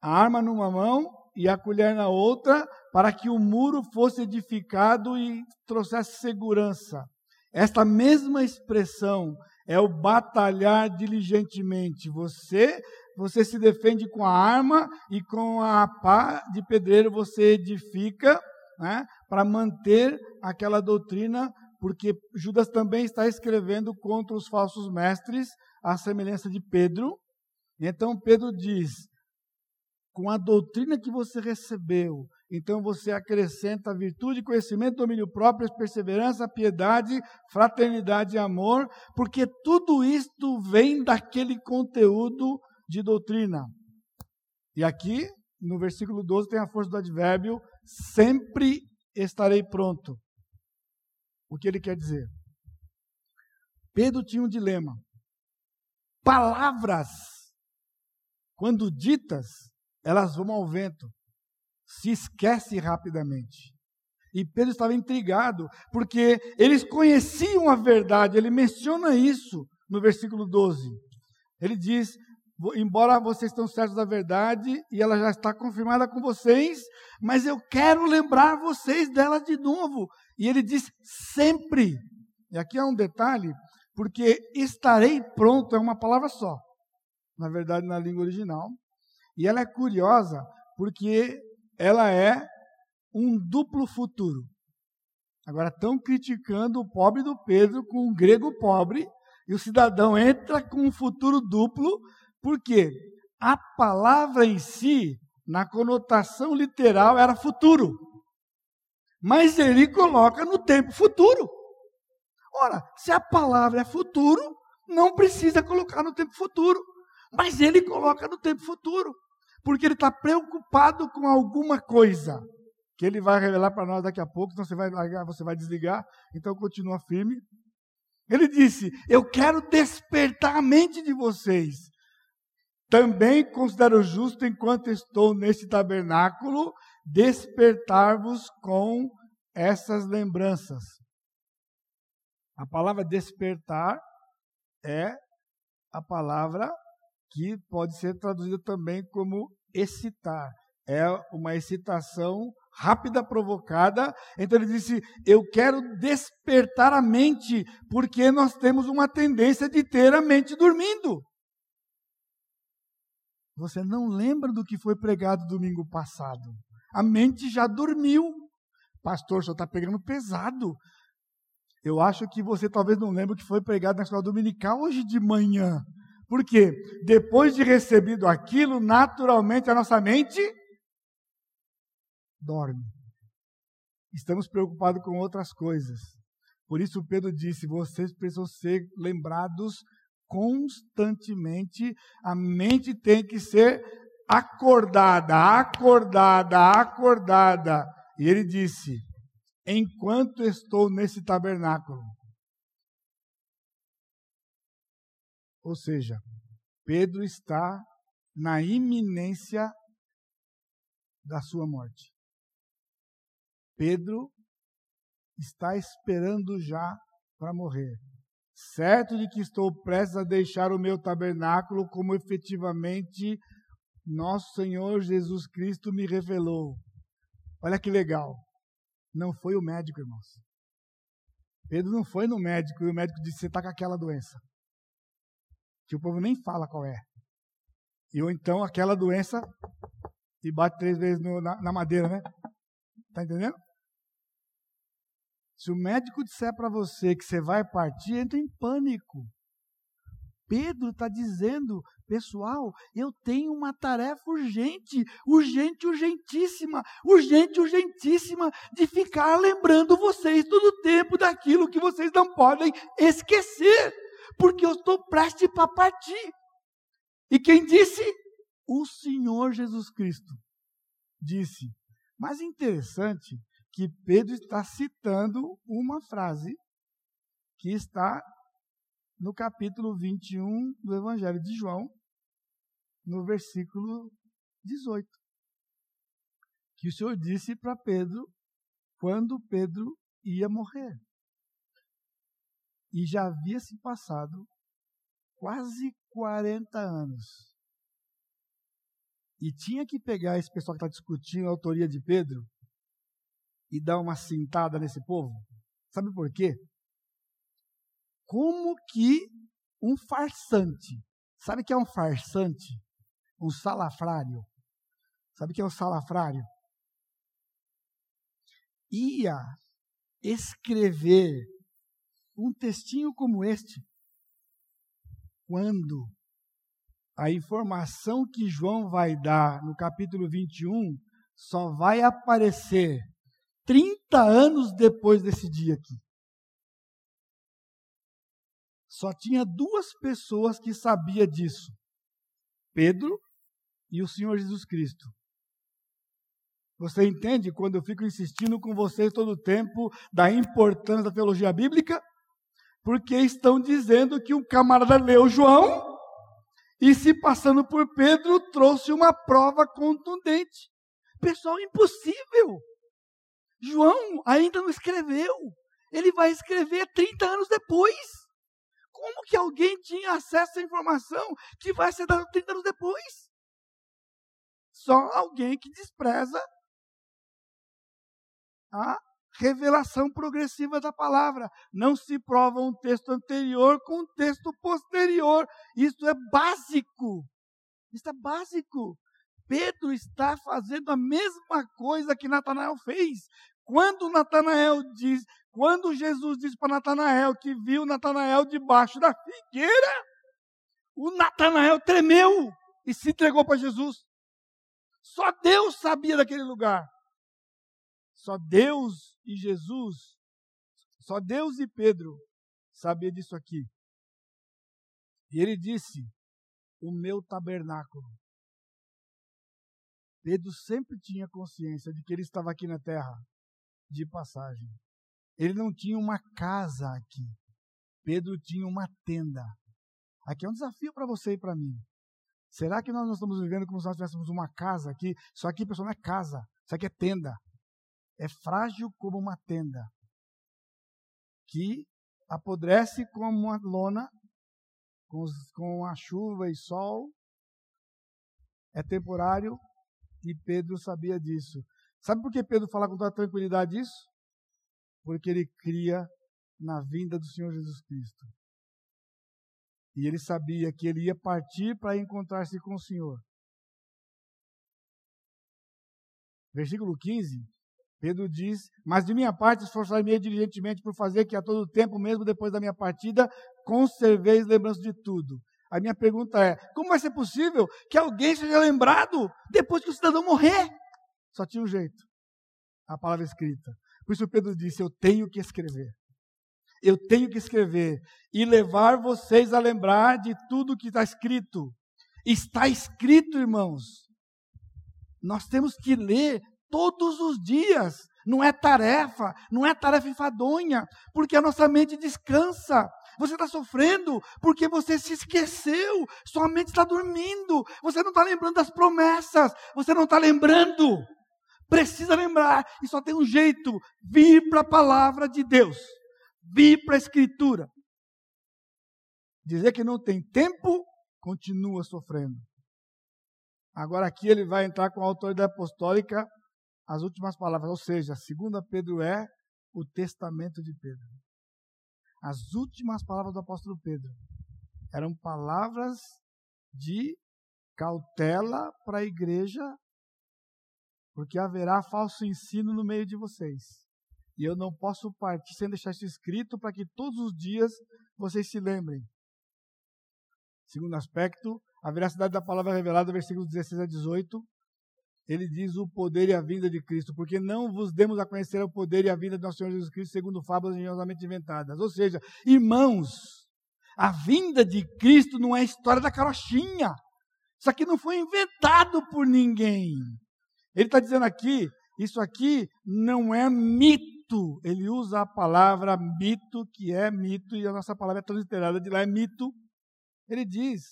A arma numa mão e a colher na outra, para que o muro fosse edificado e trouxesse segurança. Esta mesma expressão é o batalhar diligentemente. Você você se defende com a arma e com a pá de pedreiro você edifica, né, para manter aquela doutrina, porque Judas também está escrevendo contra os falsos mestres, à semelhança de Pedro. Então Pedro diz: com a doutrina que você recebeu, então você acrescenta virtude, conhecimento, domínio próprio, perseverança, piedade, fraternidade e amor, porque tudo isto vem daquele conteúdo de doutrina. E aqui, no versículo 12, tem a força do advérbio: sempre estarei pronto. O que ele quer dizer? Pedro tinha um dilema. Palavras, quando ditas, elas vão ao vento, se esquece rapidamente. E Pedro estava intrigado, porque eles conheciam a verdade, ele menciona isso no versículo 12. Ele diz: embora vocês estão certos da verdade e ela já está confirmada com vocês, mas eu quero lembrar vocês dela de novo. E ele diz sempre. E aqui há um detalhe, porque estarei pronto é uma palavra só, na verdade, na língua original. E ela é curiosa, porque ela é um duplo futuro. Agora, estão criticando o pobre do Pedro com um grego pobre, e o cidadão entra com um futuro duplo, porque a palavra em si, na conotação literal, era futuro. Mas ele coloca no tempo futuro. Ora, se a palavra é futuro, não precisa colocar no tempo futuro. Mas ele coloca no tempo futuro. Porque ele está preocupado com alguma coisa. Que ele vai revelar para nós daqui a pouco, então você vai largar, você vai desligar. Então continua firme. Ele disse: Eu quero despertar a mente de vocês também considero justo, enquanto estou neste tabernáculo, despertar-vos com essas lembranças. A palavra despertar é a palavra que pode ser traduzida também como excitar. É uma excitação rápida, provocada. Então ele disse: Eu quero despertar a mente, porque nós temos uma tendência de ter a mente dormindo. Você não lembra do que foi pregado domingo passado. A mente já dormiu. Pastor, senhor está pegando pesado. Eu acho que você talvez não lembre o que foi pregado na escola dominical hoje de manhã. Por quê? Depois de recebido aquilo, naturalmente a nossa mente dorme. Estamos preocupados com outras coisas. Por isso Pedro disse: vocês precisam ser lembrados constantemente. A mente tem que ser acordada, acordada, acordada. E ele disse: enquanto estou nesse tabernáculo. Ou seja, Pedro está na iminência da sua morte. Pedro está esperando já para morrer. Certo de que estou prestes a deixar o meu tabernáculo, como efetivamente nosso Senhor Jesus Cristo me revelou. Olha que legal. Não foi o médico, irmãos. Pedro não foi no médico e o médico disse: Você está com aquela doença. Que o povo nem fala qual é. E ou então aquela doença e bate três vezes no, na, na madeira, né? Está entendendo? Se o médico disser para você que você vai partir, entra em pânico. Pedro está dizendo, pessoal, eu tenho uma tarefa urgente, urgente, urgentíssima, urgente, urgentíssima, de ficar lembrando vocês todo o tempo daquilo que vocês não podem esquecer, porque eu estou prestes para partir. E quem disse? O Senhor Jesus Cristo disse. Mas interessante que Pedro está citando uma frase que está no capítulo 21 do Evangelho de João, no versículo 18. Que o Senhor disse para Pedro quando Pedro ia morrer. E já havia se passado quase 40 anos. E tinha que pegar esse pessoal que está discutindo a autoria de Pedro e dar uma cintada nesse povo? Sabe por quê? Como que um farsante, sabe que é um farsante? Um salafrário. Sabe que é um salafrário? Ia escrever um textinho como este quando a informação que João vai dar no capítulo 21 só vai aparecer 30 anos depois desse dia aqui. Só tinha duas pessoas que sabia disso: Pedro e o Senhor Jesus Cristo. Você entende quando eu fico insistindo com vocês todo o tempo da importância da teologia bíblica? Porque estão dizendo que um camarada leu João e, se passando por Pedro, trouxe uma prova contundente. Pessoal, impossível. João ainda não escreveu. Ele vai escrever 30 anos depois. Como que alguém tinha acesso à informação que vai ser dada 30 anos depois? Só alguém que despreza a revelação progressiva da palavra. Não se prova um texto anterior com um texto posterior. Isso é básico. Isso é básico. Pedro está fazendo a mesma coisa que Natanael fez. Quando Natanael diz, quando Jesus disse para Natanael que viu Natanael debaixo da figueira, o Natanael tremeu e se entregou para Jesus. Só Deus sabia daquele lugar. Só Deus e Jesus, só Deus e Pedro sabia disso aqui. E ele disse: O meu tabernáculo Pedro sempre tinha consciência de que ele estava aqui na terra de passagem. Ele não tinha uma casa aqui. Pedro tinha uma tenda. Aqui é um desafio para você e para mim. Será que nós não estamos vivendo como se nós tivéssemos uma casa aqui? Só que, pessoal, não é casa. Isso aqui é tenda é frágil como uma tenda, que apodrece como uma lona com, com a chuva e sol. É temporário e Pedro sabia disso. Sabe por que Pedro fala com toda tranquilidade isso? Porque ele cria na vinda do Senhor Jesus Cristo. E ele sabia que ele ia partir para encontrar-se com o Senhor. Versículo 15 Pedro diz: Mas de minha parte esforçar-me diligentemente por fazer que a todo tempo, mesmo depois da minha partida, conserveis lembrança de tudo. A minha pergunta é: como vai ser possível que alguém seja lembrado depois que o cidadão morrer? Só tinha um jeito: a palavra escrita. Por isso Pedro disse: Eu tenho que escrever. Eu tenho que escrever e levar vocês a lembrar de tudo que está escrito. Está escrito, irmãos. Nós temos que ler todos os dias. Não é tarefa, não é tarefa enfadonha, porque a nossa mente descansa. Você está sofrendo porque você se esqueceu, sua mente está dormindo, você não está lembrando das promessas, você não está lembrando. Precisa lembrar, e só tem um jeito: vir para a palavra de Deus, vir para a Escritura. Dizer que não tem tempo, continua sofrendo. Agora aqui ele vai entrar com a autoridade apostólica as últimas palavras, ou seja, segunda Pedro é o testamento de Pedro. As últimas palavras do apóstolo Pedro eram palavras de cautela para a igreja, porque haverá falso ensino no meio de vocês. E eu não posso partir sem deixar isso escrito para que todos os dias vocês se lembrem. Segundo aspecto, a veracidade da palavra revelada, versículos 16 a 18, ele diz o poder e a vinda de Cristo, porque não vos demos a conhecer o poder e a vinda de nosso Senhor Jesus Cristo segundo fábulas engenhosamente inventadas. Ou seja, irmãos, a vinda de Cristo não é história da carochinha. Isso aqui não foi inventado por ninguém. Ele está dizendo aqui, isso aqui não é mito. Ele usa a palavra mito, que é mito, e a nossa palavra é transliterada de lá, é mito. Ele diz: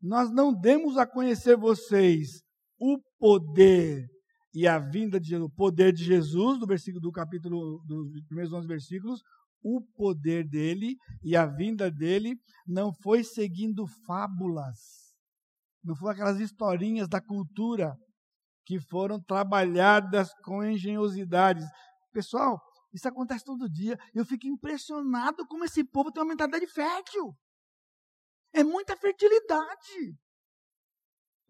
Nós não demos a conhecer vocês o poder e a vinda de o poder de Jesus, do versículo do capítulo dos primeiros 11 versículos, o poder dele e a vinda dele não foi seguindo fábulas, não foi aquelas historinhas da cultura que foram trabalhadas com engenhosidades. Pessoal, isso acontece todo dia. Eu fico impressionado como esse povo tem uma mentalidade fértil. É muita fertilidade.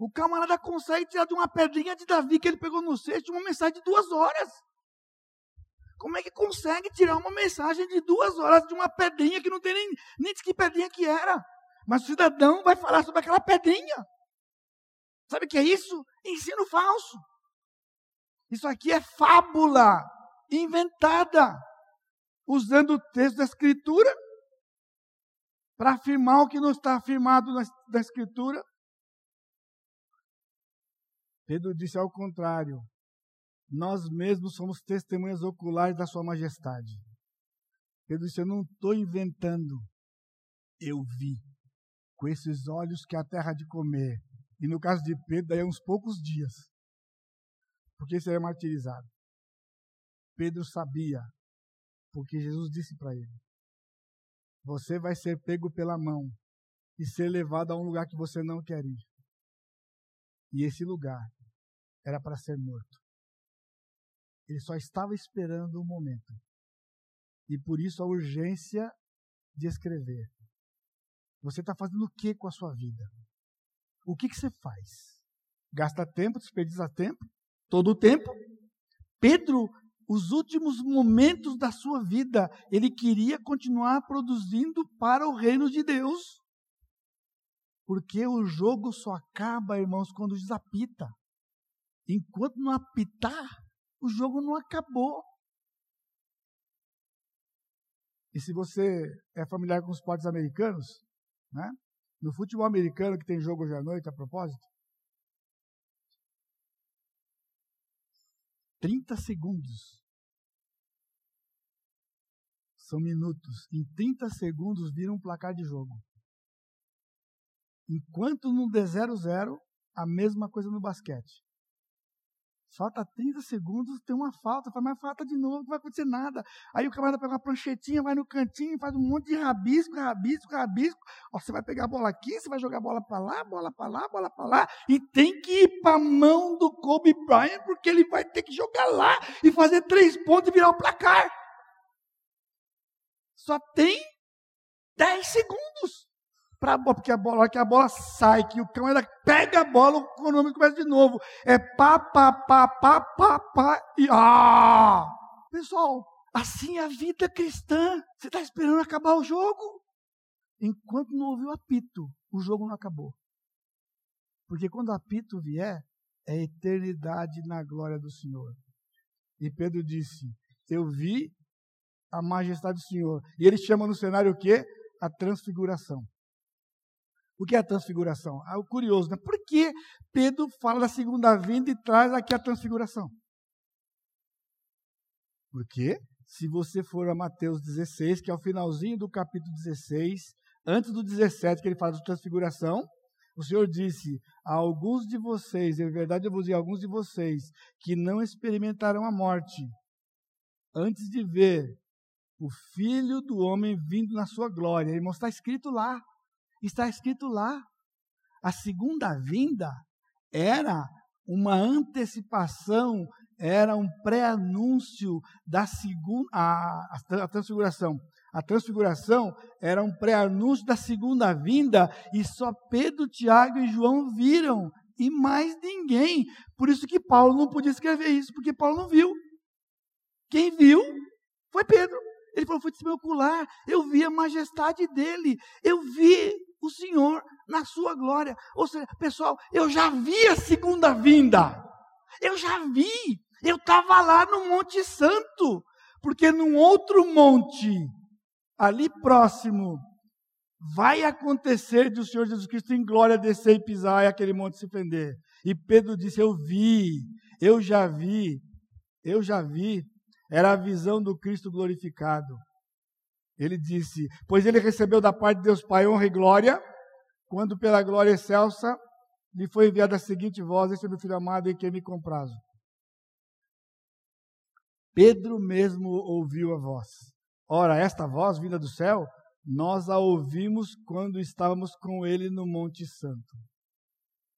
O camarada consegue tirar de uma pedrinha de Davi que ele pegou no cesto uma mensagem de duas horas. Como é que consegue tirar uma mensagem de duas horas de uma pedrinha que não tem nem, nem que pedrinha que era? Mas o cidadão vai falar sobre aquela pedrinha. Sabe o que é isso? Ensino falso. Isso aqui é fábula inventada, usando o texto da Escritura para afirmar o que não está afirmado na, na Escritura Pedro disse ao contrário: Nós mesmos somos testemunhas oculares da Sua Majestade. Pedro disse: Eu não estou inventando. Eu vi com esses olhos que a terra de comer. E no caso de Pedro, daí uns poucos dias. Porque seria martirizado. Pedro sabia, porque Jesus disse para ele: Você vai ser pego pela mão e ser levado a um lugar que você não quer ir. E esse lugar era para ser morto. Ele só estava esperando o um momento. E por isso a urgência de escrever. Você está fazendo o que com a sua vida? O que, que você faz? Gasta tempo, desperdiça tempo, todo o tempo. Pedro, os últimos momentos da sua vida, ele queria continuar produzindo para o reino de Deus. Porque o jogo só acaba, irmãos, quando desapita. Enquanto não apitar, o jogo não acabou. E se você é familiar com os esportes americanos, né? no futebol americano, que tem jogo hoje à noite, a propósito, 30 segundos são minutos. Em 30 segundos vira um placar de jogo. Enquanto não der 0-0, a mesma coisa no basquete. Falta 30 segundos, tem uma falta, faz mais falta de novo, não vai acontecer nada. Aí o camarada pega uma pranchetinha, vai no cantinho, faz um monte de rabisco, rabisco, rabisco. Ó, você vai pegar a bola aqui, você vai jogar a bola para lá, bola para lá, bola para lá. E tem que ir para a mão do Kobe Bryant, porque ele vai ter que jogar lá e fazer três pontos e virar o placar. Só tem 10 segundos. Para a bola, porque a bola, que a bola sai, que o cão ainda pega a bola, o cronômetro começa de novo. É pá, pá, pá, pá, pá, pá, e ah! Pessoal, assim é a vida cristã. Você está esperando acabar o jogo? Enquanto não ouviu apito, o jogo não acabou. Porque quando o apito vier, é eternidade na glória do Senhor. E Pedro disse: Eu vi a majestade do Senhor. E ele chama no cenário o quê? A transfiguração. O que é a transfiguração? Ah, o curioso, né? Por que Pedro fala da segunda vinda e traz aqui a transfiguração? Porque se você for a Mateus 16, que é o finalzinho do capítulo 16, antes do 17, que ele fala de transfiguração, o Senhor disse: a alguns de vocês, em verdade eu vos digo, a alguns de vocês, que não experimentarão a morte, antes de ver o Filho do Homem vindo na sua glória. Irmão, está escrito lá. Está escrito lá. A segunda vinda era uma antecipação, era um pré-anúncio da segunda a, a, transfiguração. A transfiguração era um pré-anúncio da segunda vinda e só Pedro, Tiago e João viram e mais ninguém. Por isso que Paulo não podia escrever isso, porque Paulo não viu. Quem viu foi Pedro. Ele falou: foi de meu ocular, eu vi a majestade dele, eu vi o Senhor na sua glória. Ou seja, pessoal, eu já vi a segunda vinda. Eu já vi. Eu estava lá no Monte Santo. Porque num outro monte, ali próximo, vai acontecer de o Senhor Jesus Cristo em glória descer e pisar e aquele monte se prender. E Pedro disse: Eu vi, eu já vi, eu já vi. Era a visão do Cristo glorificado. Ele disse: Pois ele recebeu da parte de Deus Pai honra e glória, quando pela glória excelsa lhe foi enviada a seguinte voz: Este é meu filho amado em quem me comprazo. Pedro mesmo ouviu a voz. Ora, esta voz vinda do céu, nós a ouvimos quando estávamos com ele no Monte Santo.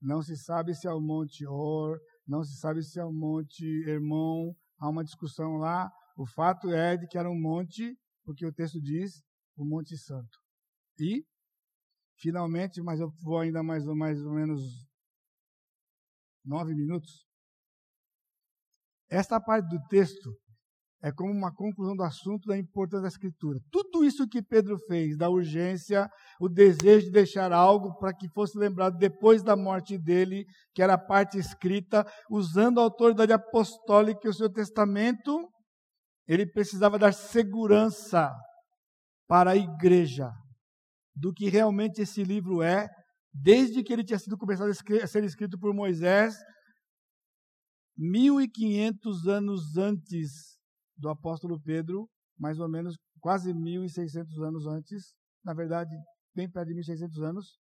Não se sabe se é o Monte Or, não se sabe se é o Monte Hermon, há uma discussão lá. O fato é de que era um monte porque o texto diz o Monte Santo. E, finalmente, mas eu vou ainda mais, mais ou menos nove minutos. Esta parte do texto é como uma conclusão do assunto da importância da Escritura. Tudo isso que Pedro fez, da urgência, o desejo de deixar algo para que fosse lembrado depois da morte dele, que era a parte escrita, usando a autoridade apostólica e o seu testamento, ele precisava dar segurança para a igreja do que realmente esse livro é, desde que ele tinha sido começado a ser escrito por Moisés, 1500 anos antes do apóstolo Pedro, mais ou menos quase 1600 anos antes, na verdade, bem perto de 1600 anos.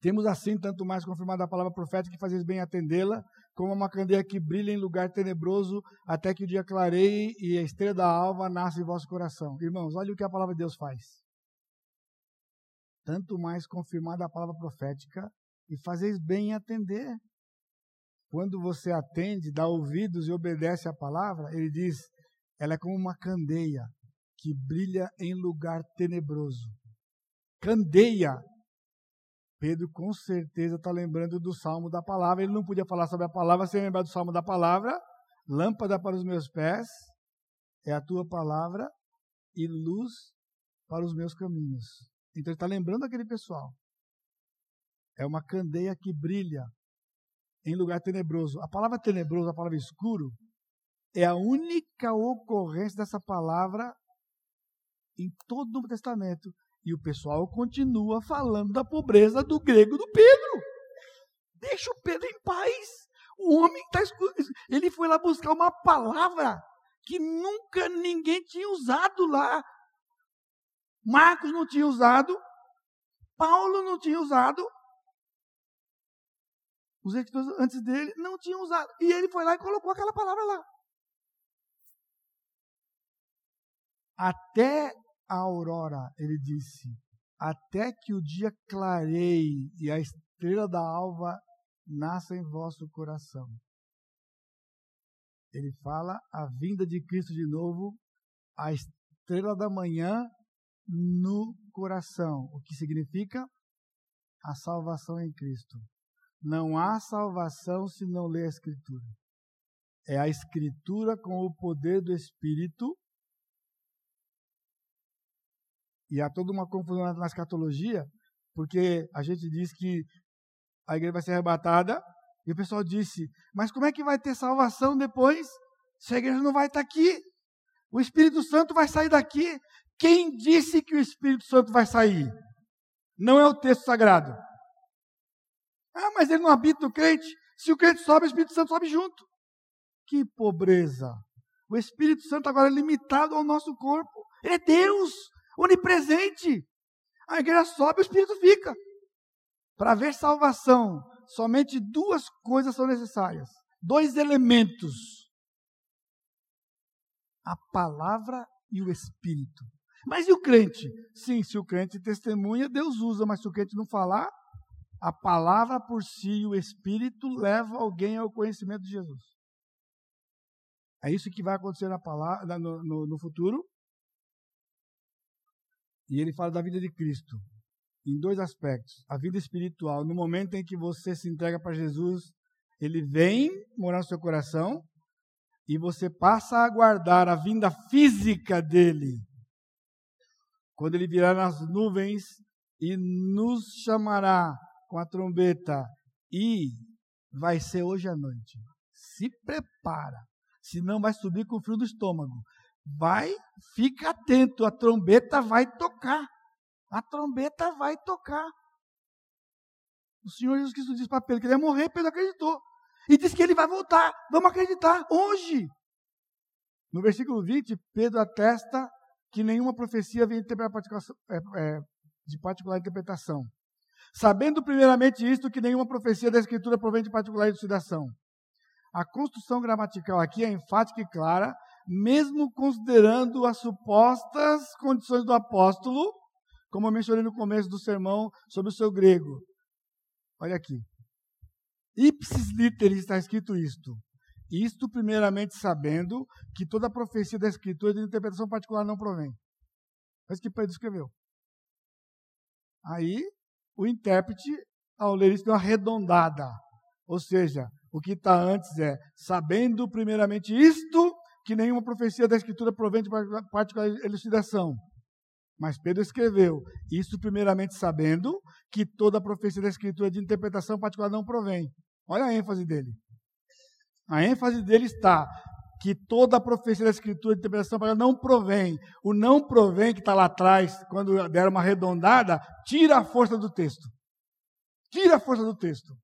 Temos assim tanto mais confirmada a palavra profética que fazes bem atendê-la, como uma candeia que brilha em lugar tenebroso, até que o dia clareie e a estrela da alva nasce em vosso coração. Irmãos, olha o que a palavra de Deus faz. Tanto mais confirmada a palavra profética, e fazeis bem em atender. Quando você atende, dá ouvidos e obedece à palavra, ele diz, ela é como uma candeia que brilha em lugar tenebroso. Candeia Pedro com certeza está lembrando do salmo da palavra. Ele não podia falar sobre a palavra sem lembrar do salmo da palavra. Lâmpada para os meus pés é a tua palavra e luz para os meus caminhos. Então ele está lembrando aquele pessoal. É uma candeia que brilha em lugar tenebroso. A palavra tenebroso, a palavra escuro, é a única ocorrência dessa palavra em todo o Novo Testamento e o pessoal continua falando da pobreza do grego do Pedro. Deixa o Pedro em paz. O homem está Ele foi lá buscar uma palavra que nunca ninguém tinha usado lá. Marcos não tinha usado. Paulo não tinha usado. Os editores antes dele não tinham usado. E ele foi lá e colocou aquela palavra lá. Até a aurora, ele disse, até que o dia clareie e a estrela da alva nasça em vosso coração. Ele fala a vinda de Cristo de novo, a estrela da manhã no coração, o que significa a salvação em Cristo. Não há salvação se não ler a Escritura. É a Escritura com o poder do Espírito. E há toda uma confusão na escatologia, porque a gente diz que a igreja vai ser arrebatada, e o pessoal disse: Mas como é que vai ter salvação depois? Se a igreja não vai estar aqui, o Espírito Santo vai sair daqui. Quem disse que o Espírito Santo vai sair? Não é o texto sagrado. Ah, mas ele não habita no crente. Se o crente sobe, o Espírito Santo sobe junto. Que pobreza. O Espírito Santo agora é limitado ao nosso corpo. Ele é Deus, onipresente. A igreja sobe, o Espírito fica. Para ver salvação, somente duas coisas são necessárias. Dois elementos: a palavra e o Espírito. Mas e o crente? Sim, se o crente testemunha, Deus usa, mas se o crente não falar, a palavra por si e o Espírito leva alguém ao conhecimento de Jesus. É isso que vai acontecer na palavra, no, no, no futuro. E ele fala da vida de Cristo em dois aspectos. A vida espiritual, no momento em que você se entrega para Jesus, ele vem morar no seu coração e você passa a aguardar a vinda física dele quando ele virá nas nuvens e nos chamará com a trombeta, e vai ser hoje à noite. Se prepara, senão vai subir com o frio do estômago. Vai, fica atento, a trombeta vai tocar. A trombeta vai tocar. O Senhor Jesus Cristo disse para Pedro que ele ia morrer, Pedro acreditou. E disse que ele vai voltar. Vamos acreditar hoje. No versículo 20, Pedro atesta que nenhuma profecia vem é, é, de particular interpretação. Sabendo primeiramente isto, que nenhuma profecia da Escritura provém de particular elucidação. A construção gramatical aqui é enfática e clara, mesmo considerando as supostas condições do apóstolo, como eu mencionei no começo do sermão sobre o seu grego. Olha aqui. Ipsis literis está escrito isto. Isto, primeiramente, sabendo que toda profecia da Escritura de interpretação particular não provém. É isso que Pedro escreveu. Aí, o intérprete, ao ler isso, deu uma arredondada. Ou seja, o que está antes é, sabendo primeiramente isto, que nenhuma profecia da Escritura provém de particular elucidação. Mas Pedro escreveu, isso primeiramente sabendo que toda profecia da Escritura de interpretação particular não provém. Olha a ênfase dele. A ênfase dele está que toda profecia da Escritura de interpretação não provém. O não provém, que está lá atrás, quando deram uma arredondada, tira a força do texto. Tira a força do texto.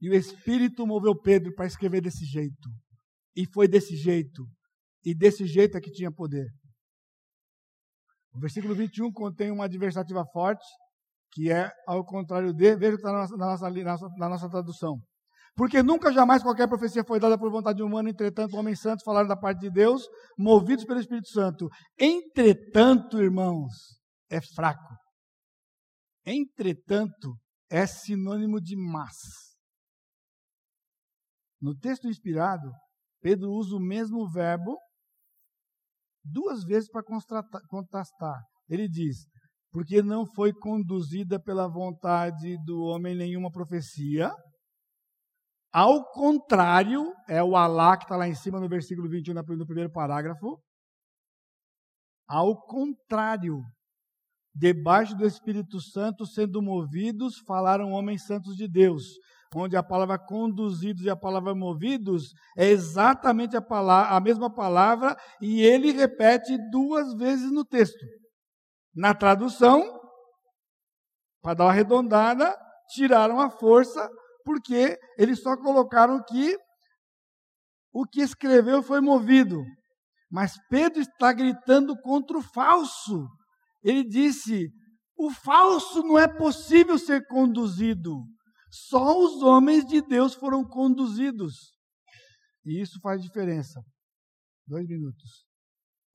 E o Espírito moveu Pedro para escrever desse jeito. E foi desse jeito. E desse jeito é que tinha poder. O versículo 21 contém uma adversativa forte, que é ao contrário de, veja que está na nossa, na, nossa, na nossa tradução. Porque nunca jamais qualquer profecia foi dada por vontade humana, entretanto, homens santos falaram da parte de Deus, movidos pelo Espírito Santo. Entretanto, irmãos, é fraco. Entretanto, é sinônimo de mas. No texto inspirado, Pedro usa o mesmo verbo duas vezes para contrastar. Ele diz: porque não foi conduzida pela vontade do homem nenhuma profecia, ao contrário, é o Alá que está lá em cima no versículo 21, no primeiro parágrafo. Ao contrário, debaixo do Espírito Santo, sendo movidos, falaram homens santos de Deus. Onde a palavra conduzidos e a palavra movidos é exatamente a, palavra, a mesma palavra e ele repete duas vezes no texto. Na tradução, para dar uma arredondada, tiraram a força porque eles só colocaram que o que escreveu foi movido. Mas Pedro está gritando contra o falso. Ele disse: o falso não é possível ser conduzido. Só os homens de Deus foram conduzidos. E isso faz diferença. Dois minutos.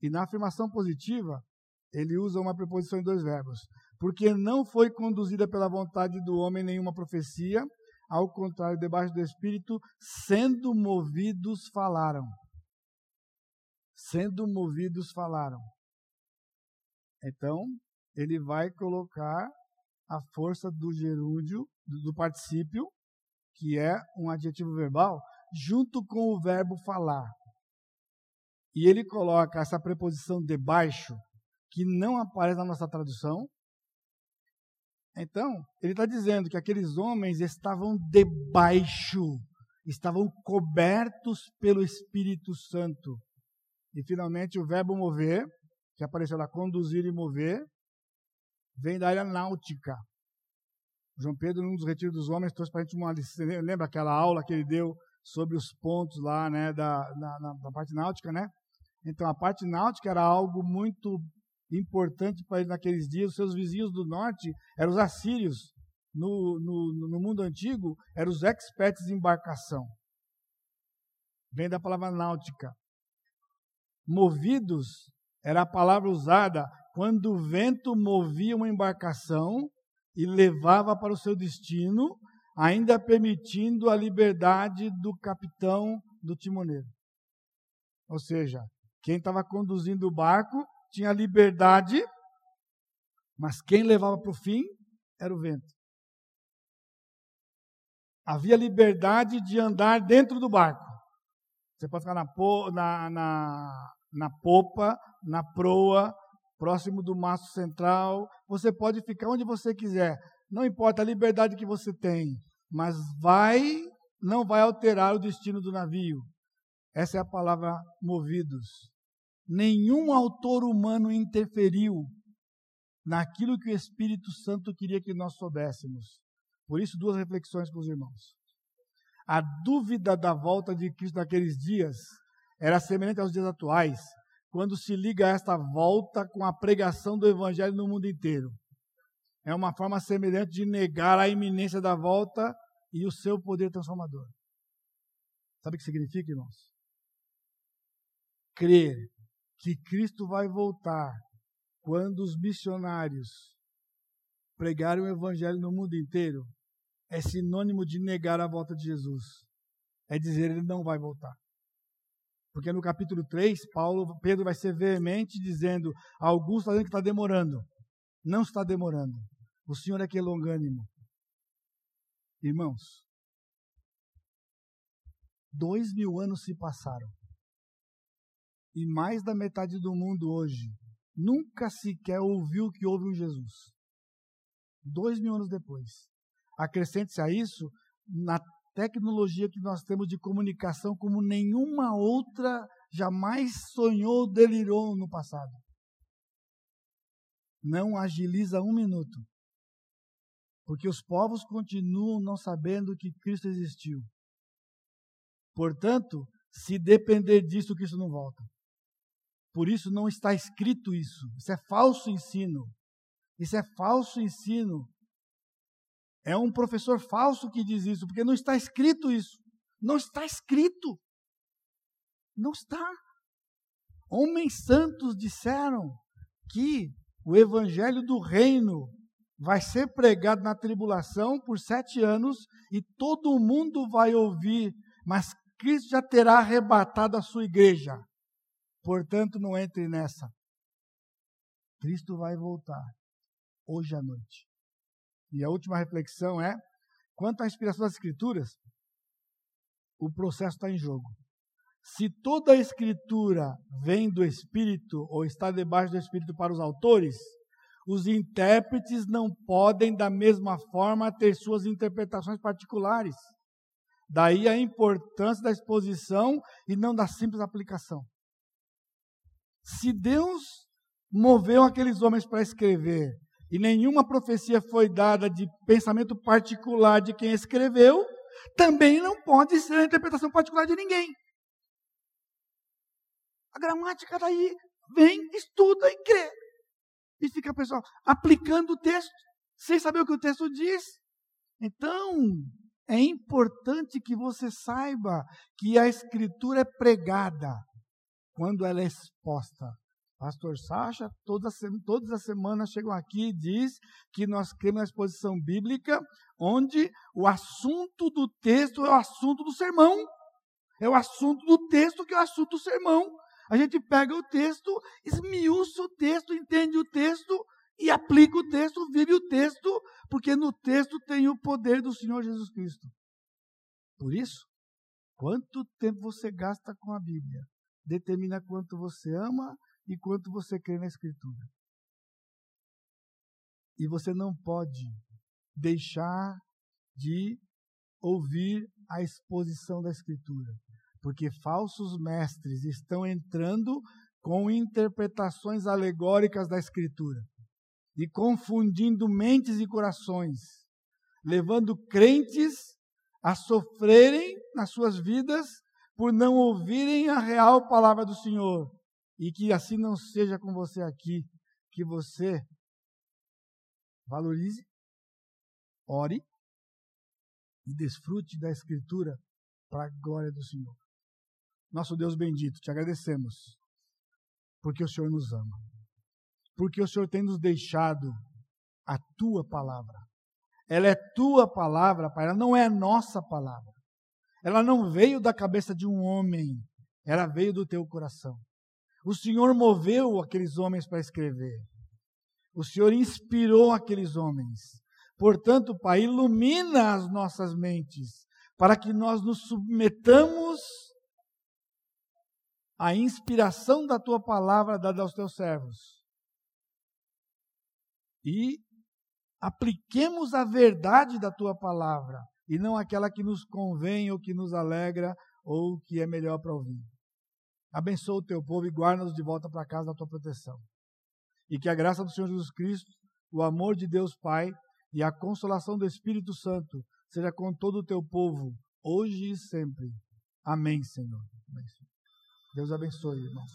E na afirmação positiva, ele usa uma preposição em dois verbos. Porque não foi conduzida pela vontade do homem nenhuma profecia, ao contrário, debaixo do Espírito, sendo movidos, falaram. Sendo movidos, falaram. Então, ele vai colocar a força do gerúndio, do particípio, que é um adjetivo verbal, junto com o verbo falar. E ele coloca essa preposição debaixo, que não aparece na nossa tradução. Então, ele está dizendo que aqueles homens estavam debaixo, estavam cobertos pelo Espírito Santo. E finalmente o verbo mover, que apareceu lá, conduzir e mover, vem da área náutica. João Pedro, num dos retiros dos homens, trouxe para a gente uma. Lembra aquela aula que ele deu sobre os pontos lá, né, da, na, na, parte náutica, né? Então, a parte náutica era algo muito importante para ele naqueles dias. Os seus vizinhos do norte eram os assírios. No, no, no mundo antigo, eram os experts em embarcação. Vem da palavra náutica. Movidos era a palavra usada quando o vento movia uma embarcação e levava para o seu destino, ainda permitindo a liberdade do capitão do timoneiro. Ou seja, quem estava conduzindo o barco tinha liberdade, mas quem levava para o fim era o vento. Havia liberdade de andar dentro do barco. Você pode ficar na, na, na, na popa, na proa, próximo do mastro central. Você pode ficar onde você quiser. Não importa a liberdade que você tem, mas vai, não vai alterar o destino do navio. Essa é a palavra movidos. Nenhum autor humano interferiu naquilo que o Espírito Santo queria que nós soubéssemos. Por isso, duas reflexões com os irmãos. A dúvida da volta de Cristo naqueles dias era semelhante aos dias atuais, quando se liga esta volta com a pregação do Evangelho no mundo inteiro. É uma forma semelhante de negar a iminência da volta e o seu poder transformador. Sabe o que significa, irmãos? Crer que Cristo vai voltar quando os missionários pregarem o Evangelho no mundo inteiro é sinônimo de negar a volta de Jesus. É dizer, ele não vai voltar. Porque no capítulo 3, Paulo, Pedro vai ser veemente dizendo: alguns estão dizendo que está demorando. Não está demorando. O Senhor é que é longânimo. Irmãos, dois mil anos se passaram. E mais da metade do mundo hoje nunca sequer ouviu que houve um Jesus. Dois mil anos depois. Acrescente-se a isso, na tecnologia que nós temos de comunicação como nenhuma outra jamais sonhou, delirou no passado. Não agiliza um minuto. Porque os povos continuam não sabendo que Cristo existiu. Portanto, se depender disso, Cristo não volta. Por isso não está escrito isso. Isso é falso ensino. Isso é falso ensino é um professor falso que diz isso, porque não está escrito isso. Não está escrito. Não está. Homens santos disseram que o evangelho do reino vai ser pregado na tribulação por sete anos e todo mundo vai ouvir, mas Cristo já terá arrebatado a sua igreja. Portanto, não entre nessa. Cristo vai voltar hoje à noite. E a última reflexão é: quanto à inspiração das Escrituras, o processo está em jogo. Se toda a Escritura vem do Espírito ou está debaixo do Espírito para os autores, os intérpretes não podem, da mesma forma, ter suas interpretações particulares. Daí a importância da exposição e não da simples aplicação. Se Deus moveu aqueles homens para escrever e nenhuma profecia foi dada de pensamento particular de quem escreveu, também não pode ser a interpretação particular de ninguém. A gramática daí vem, estuda e crê. E fica, pessoal, aplicando o texto, sem saber o que o texto diz. Então, é importante que você saiba que a escritura é pregada quando ela é exposta. Pastor Sacha, todas, todas as semanas chegam aqui e diz que nós cremos na exposição bíblica, onde o assunto do texto é o assunto do sermão. É o assunto do texto que é o assunto do sermão. A gente pega o texto, esmiuça o texto, entende o texto e aplica o texto, vive o texto, porque no texto tem o poder do Senhor Jesus Cristo. Por isso, quanto tempo você gasta com a Bíblia determina quanto você ama e quanto você crê na Escritura. E você não pode deixar de ouvir a exposição da Escritura, porque falsos mestres estão entrando com interpretações alegóricas da Escritura e confundindo mentes e corações, levando crentes a sofrerem nas suas vidas por não ouvirem a real palavra do Senhor. E que assim não seja com você aqui, que você valorize, ore e desfrute da Escritura para a glória do Senhor. Nosso Deus bendito, te agradecemos, porque o Senhor nos ama, porque o Senhor tem nos deixado a tua palavra. Ela é tua palavra, Pai, ela não é nossa palavra. Ela não veio da cabeça de um homem, ela veio do teu coração. O Senhor moveu aqueles homens para escrever. O Senhor inspirou aqueles homens. Portanto, Pai, ilumina as nossas mentes para que nós nos submetamos à inspiração da tua palavra dada aos teus servos. E apliquemos a verdade da tua palavra e não aquela que nos convém ou que nos alegra ou que é melhor para ouvir. Abençoa o teu povo e guarda-nos de volta para casa da tua proteção. E que a graça do Senhor Jesus Cristo, o amor de Deus Pai e a consolação do Espírito Santo seja com todo o teu povo, hoje e sempre. Amém, Senhor. Deus abençoe, irmãos.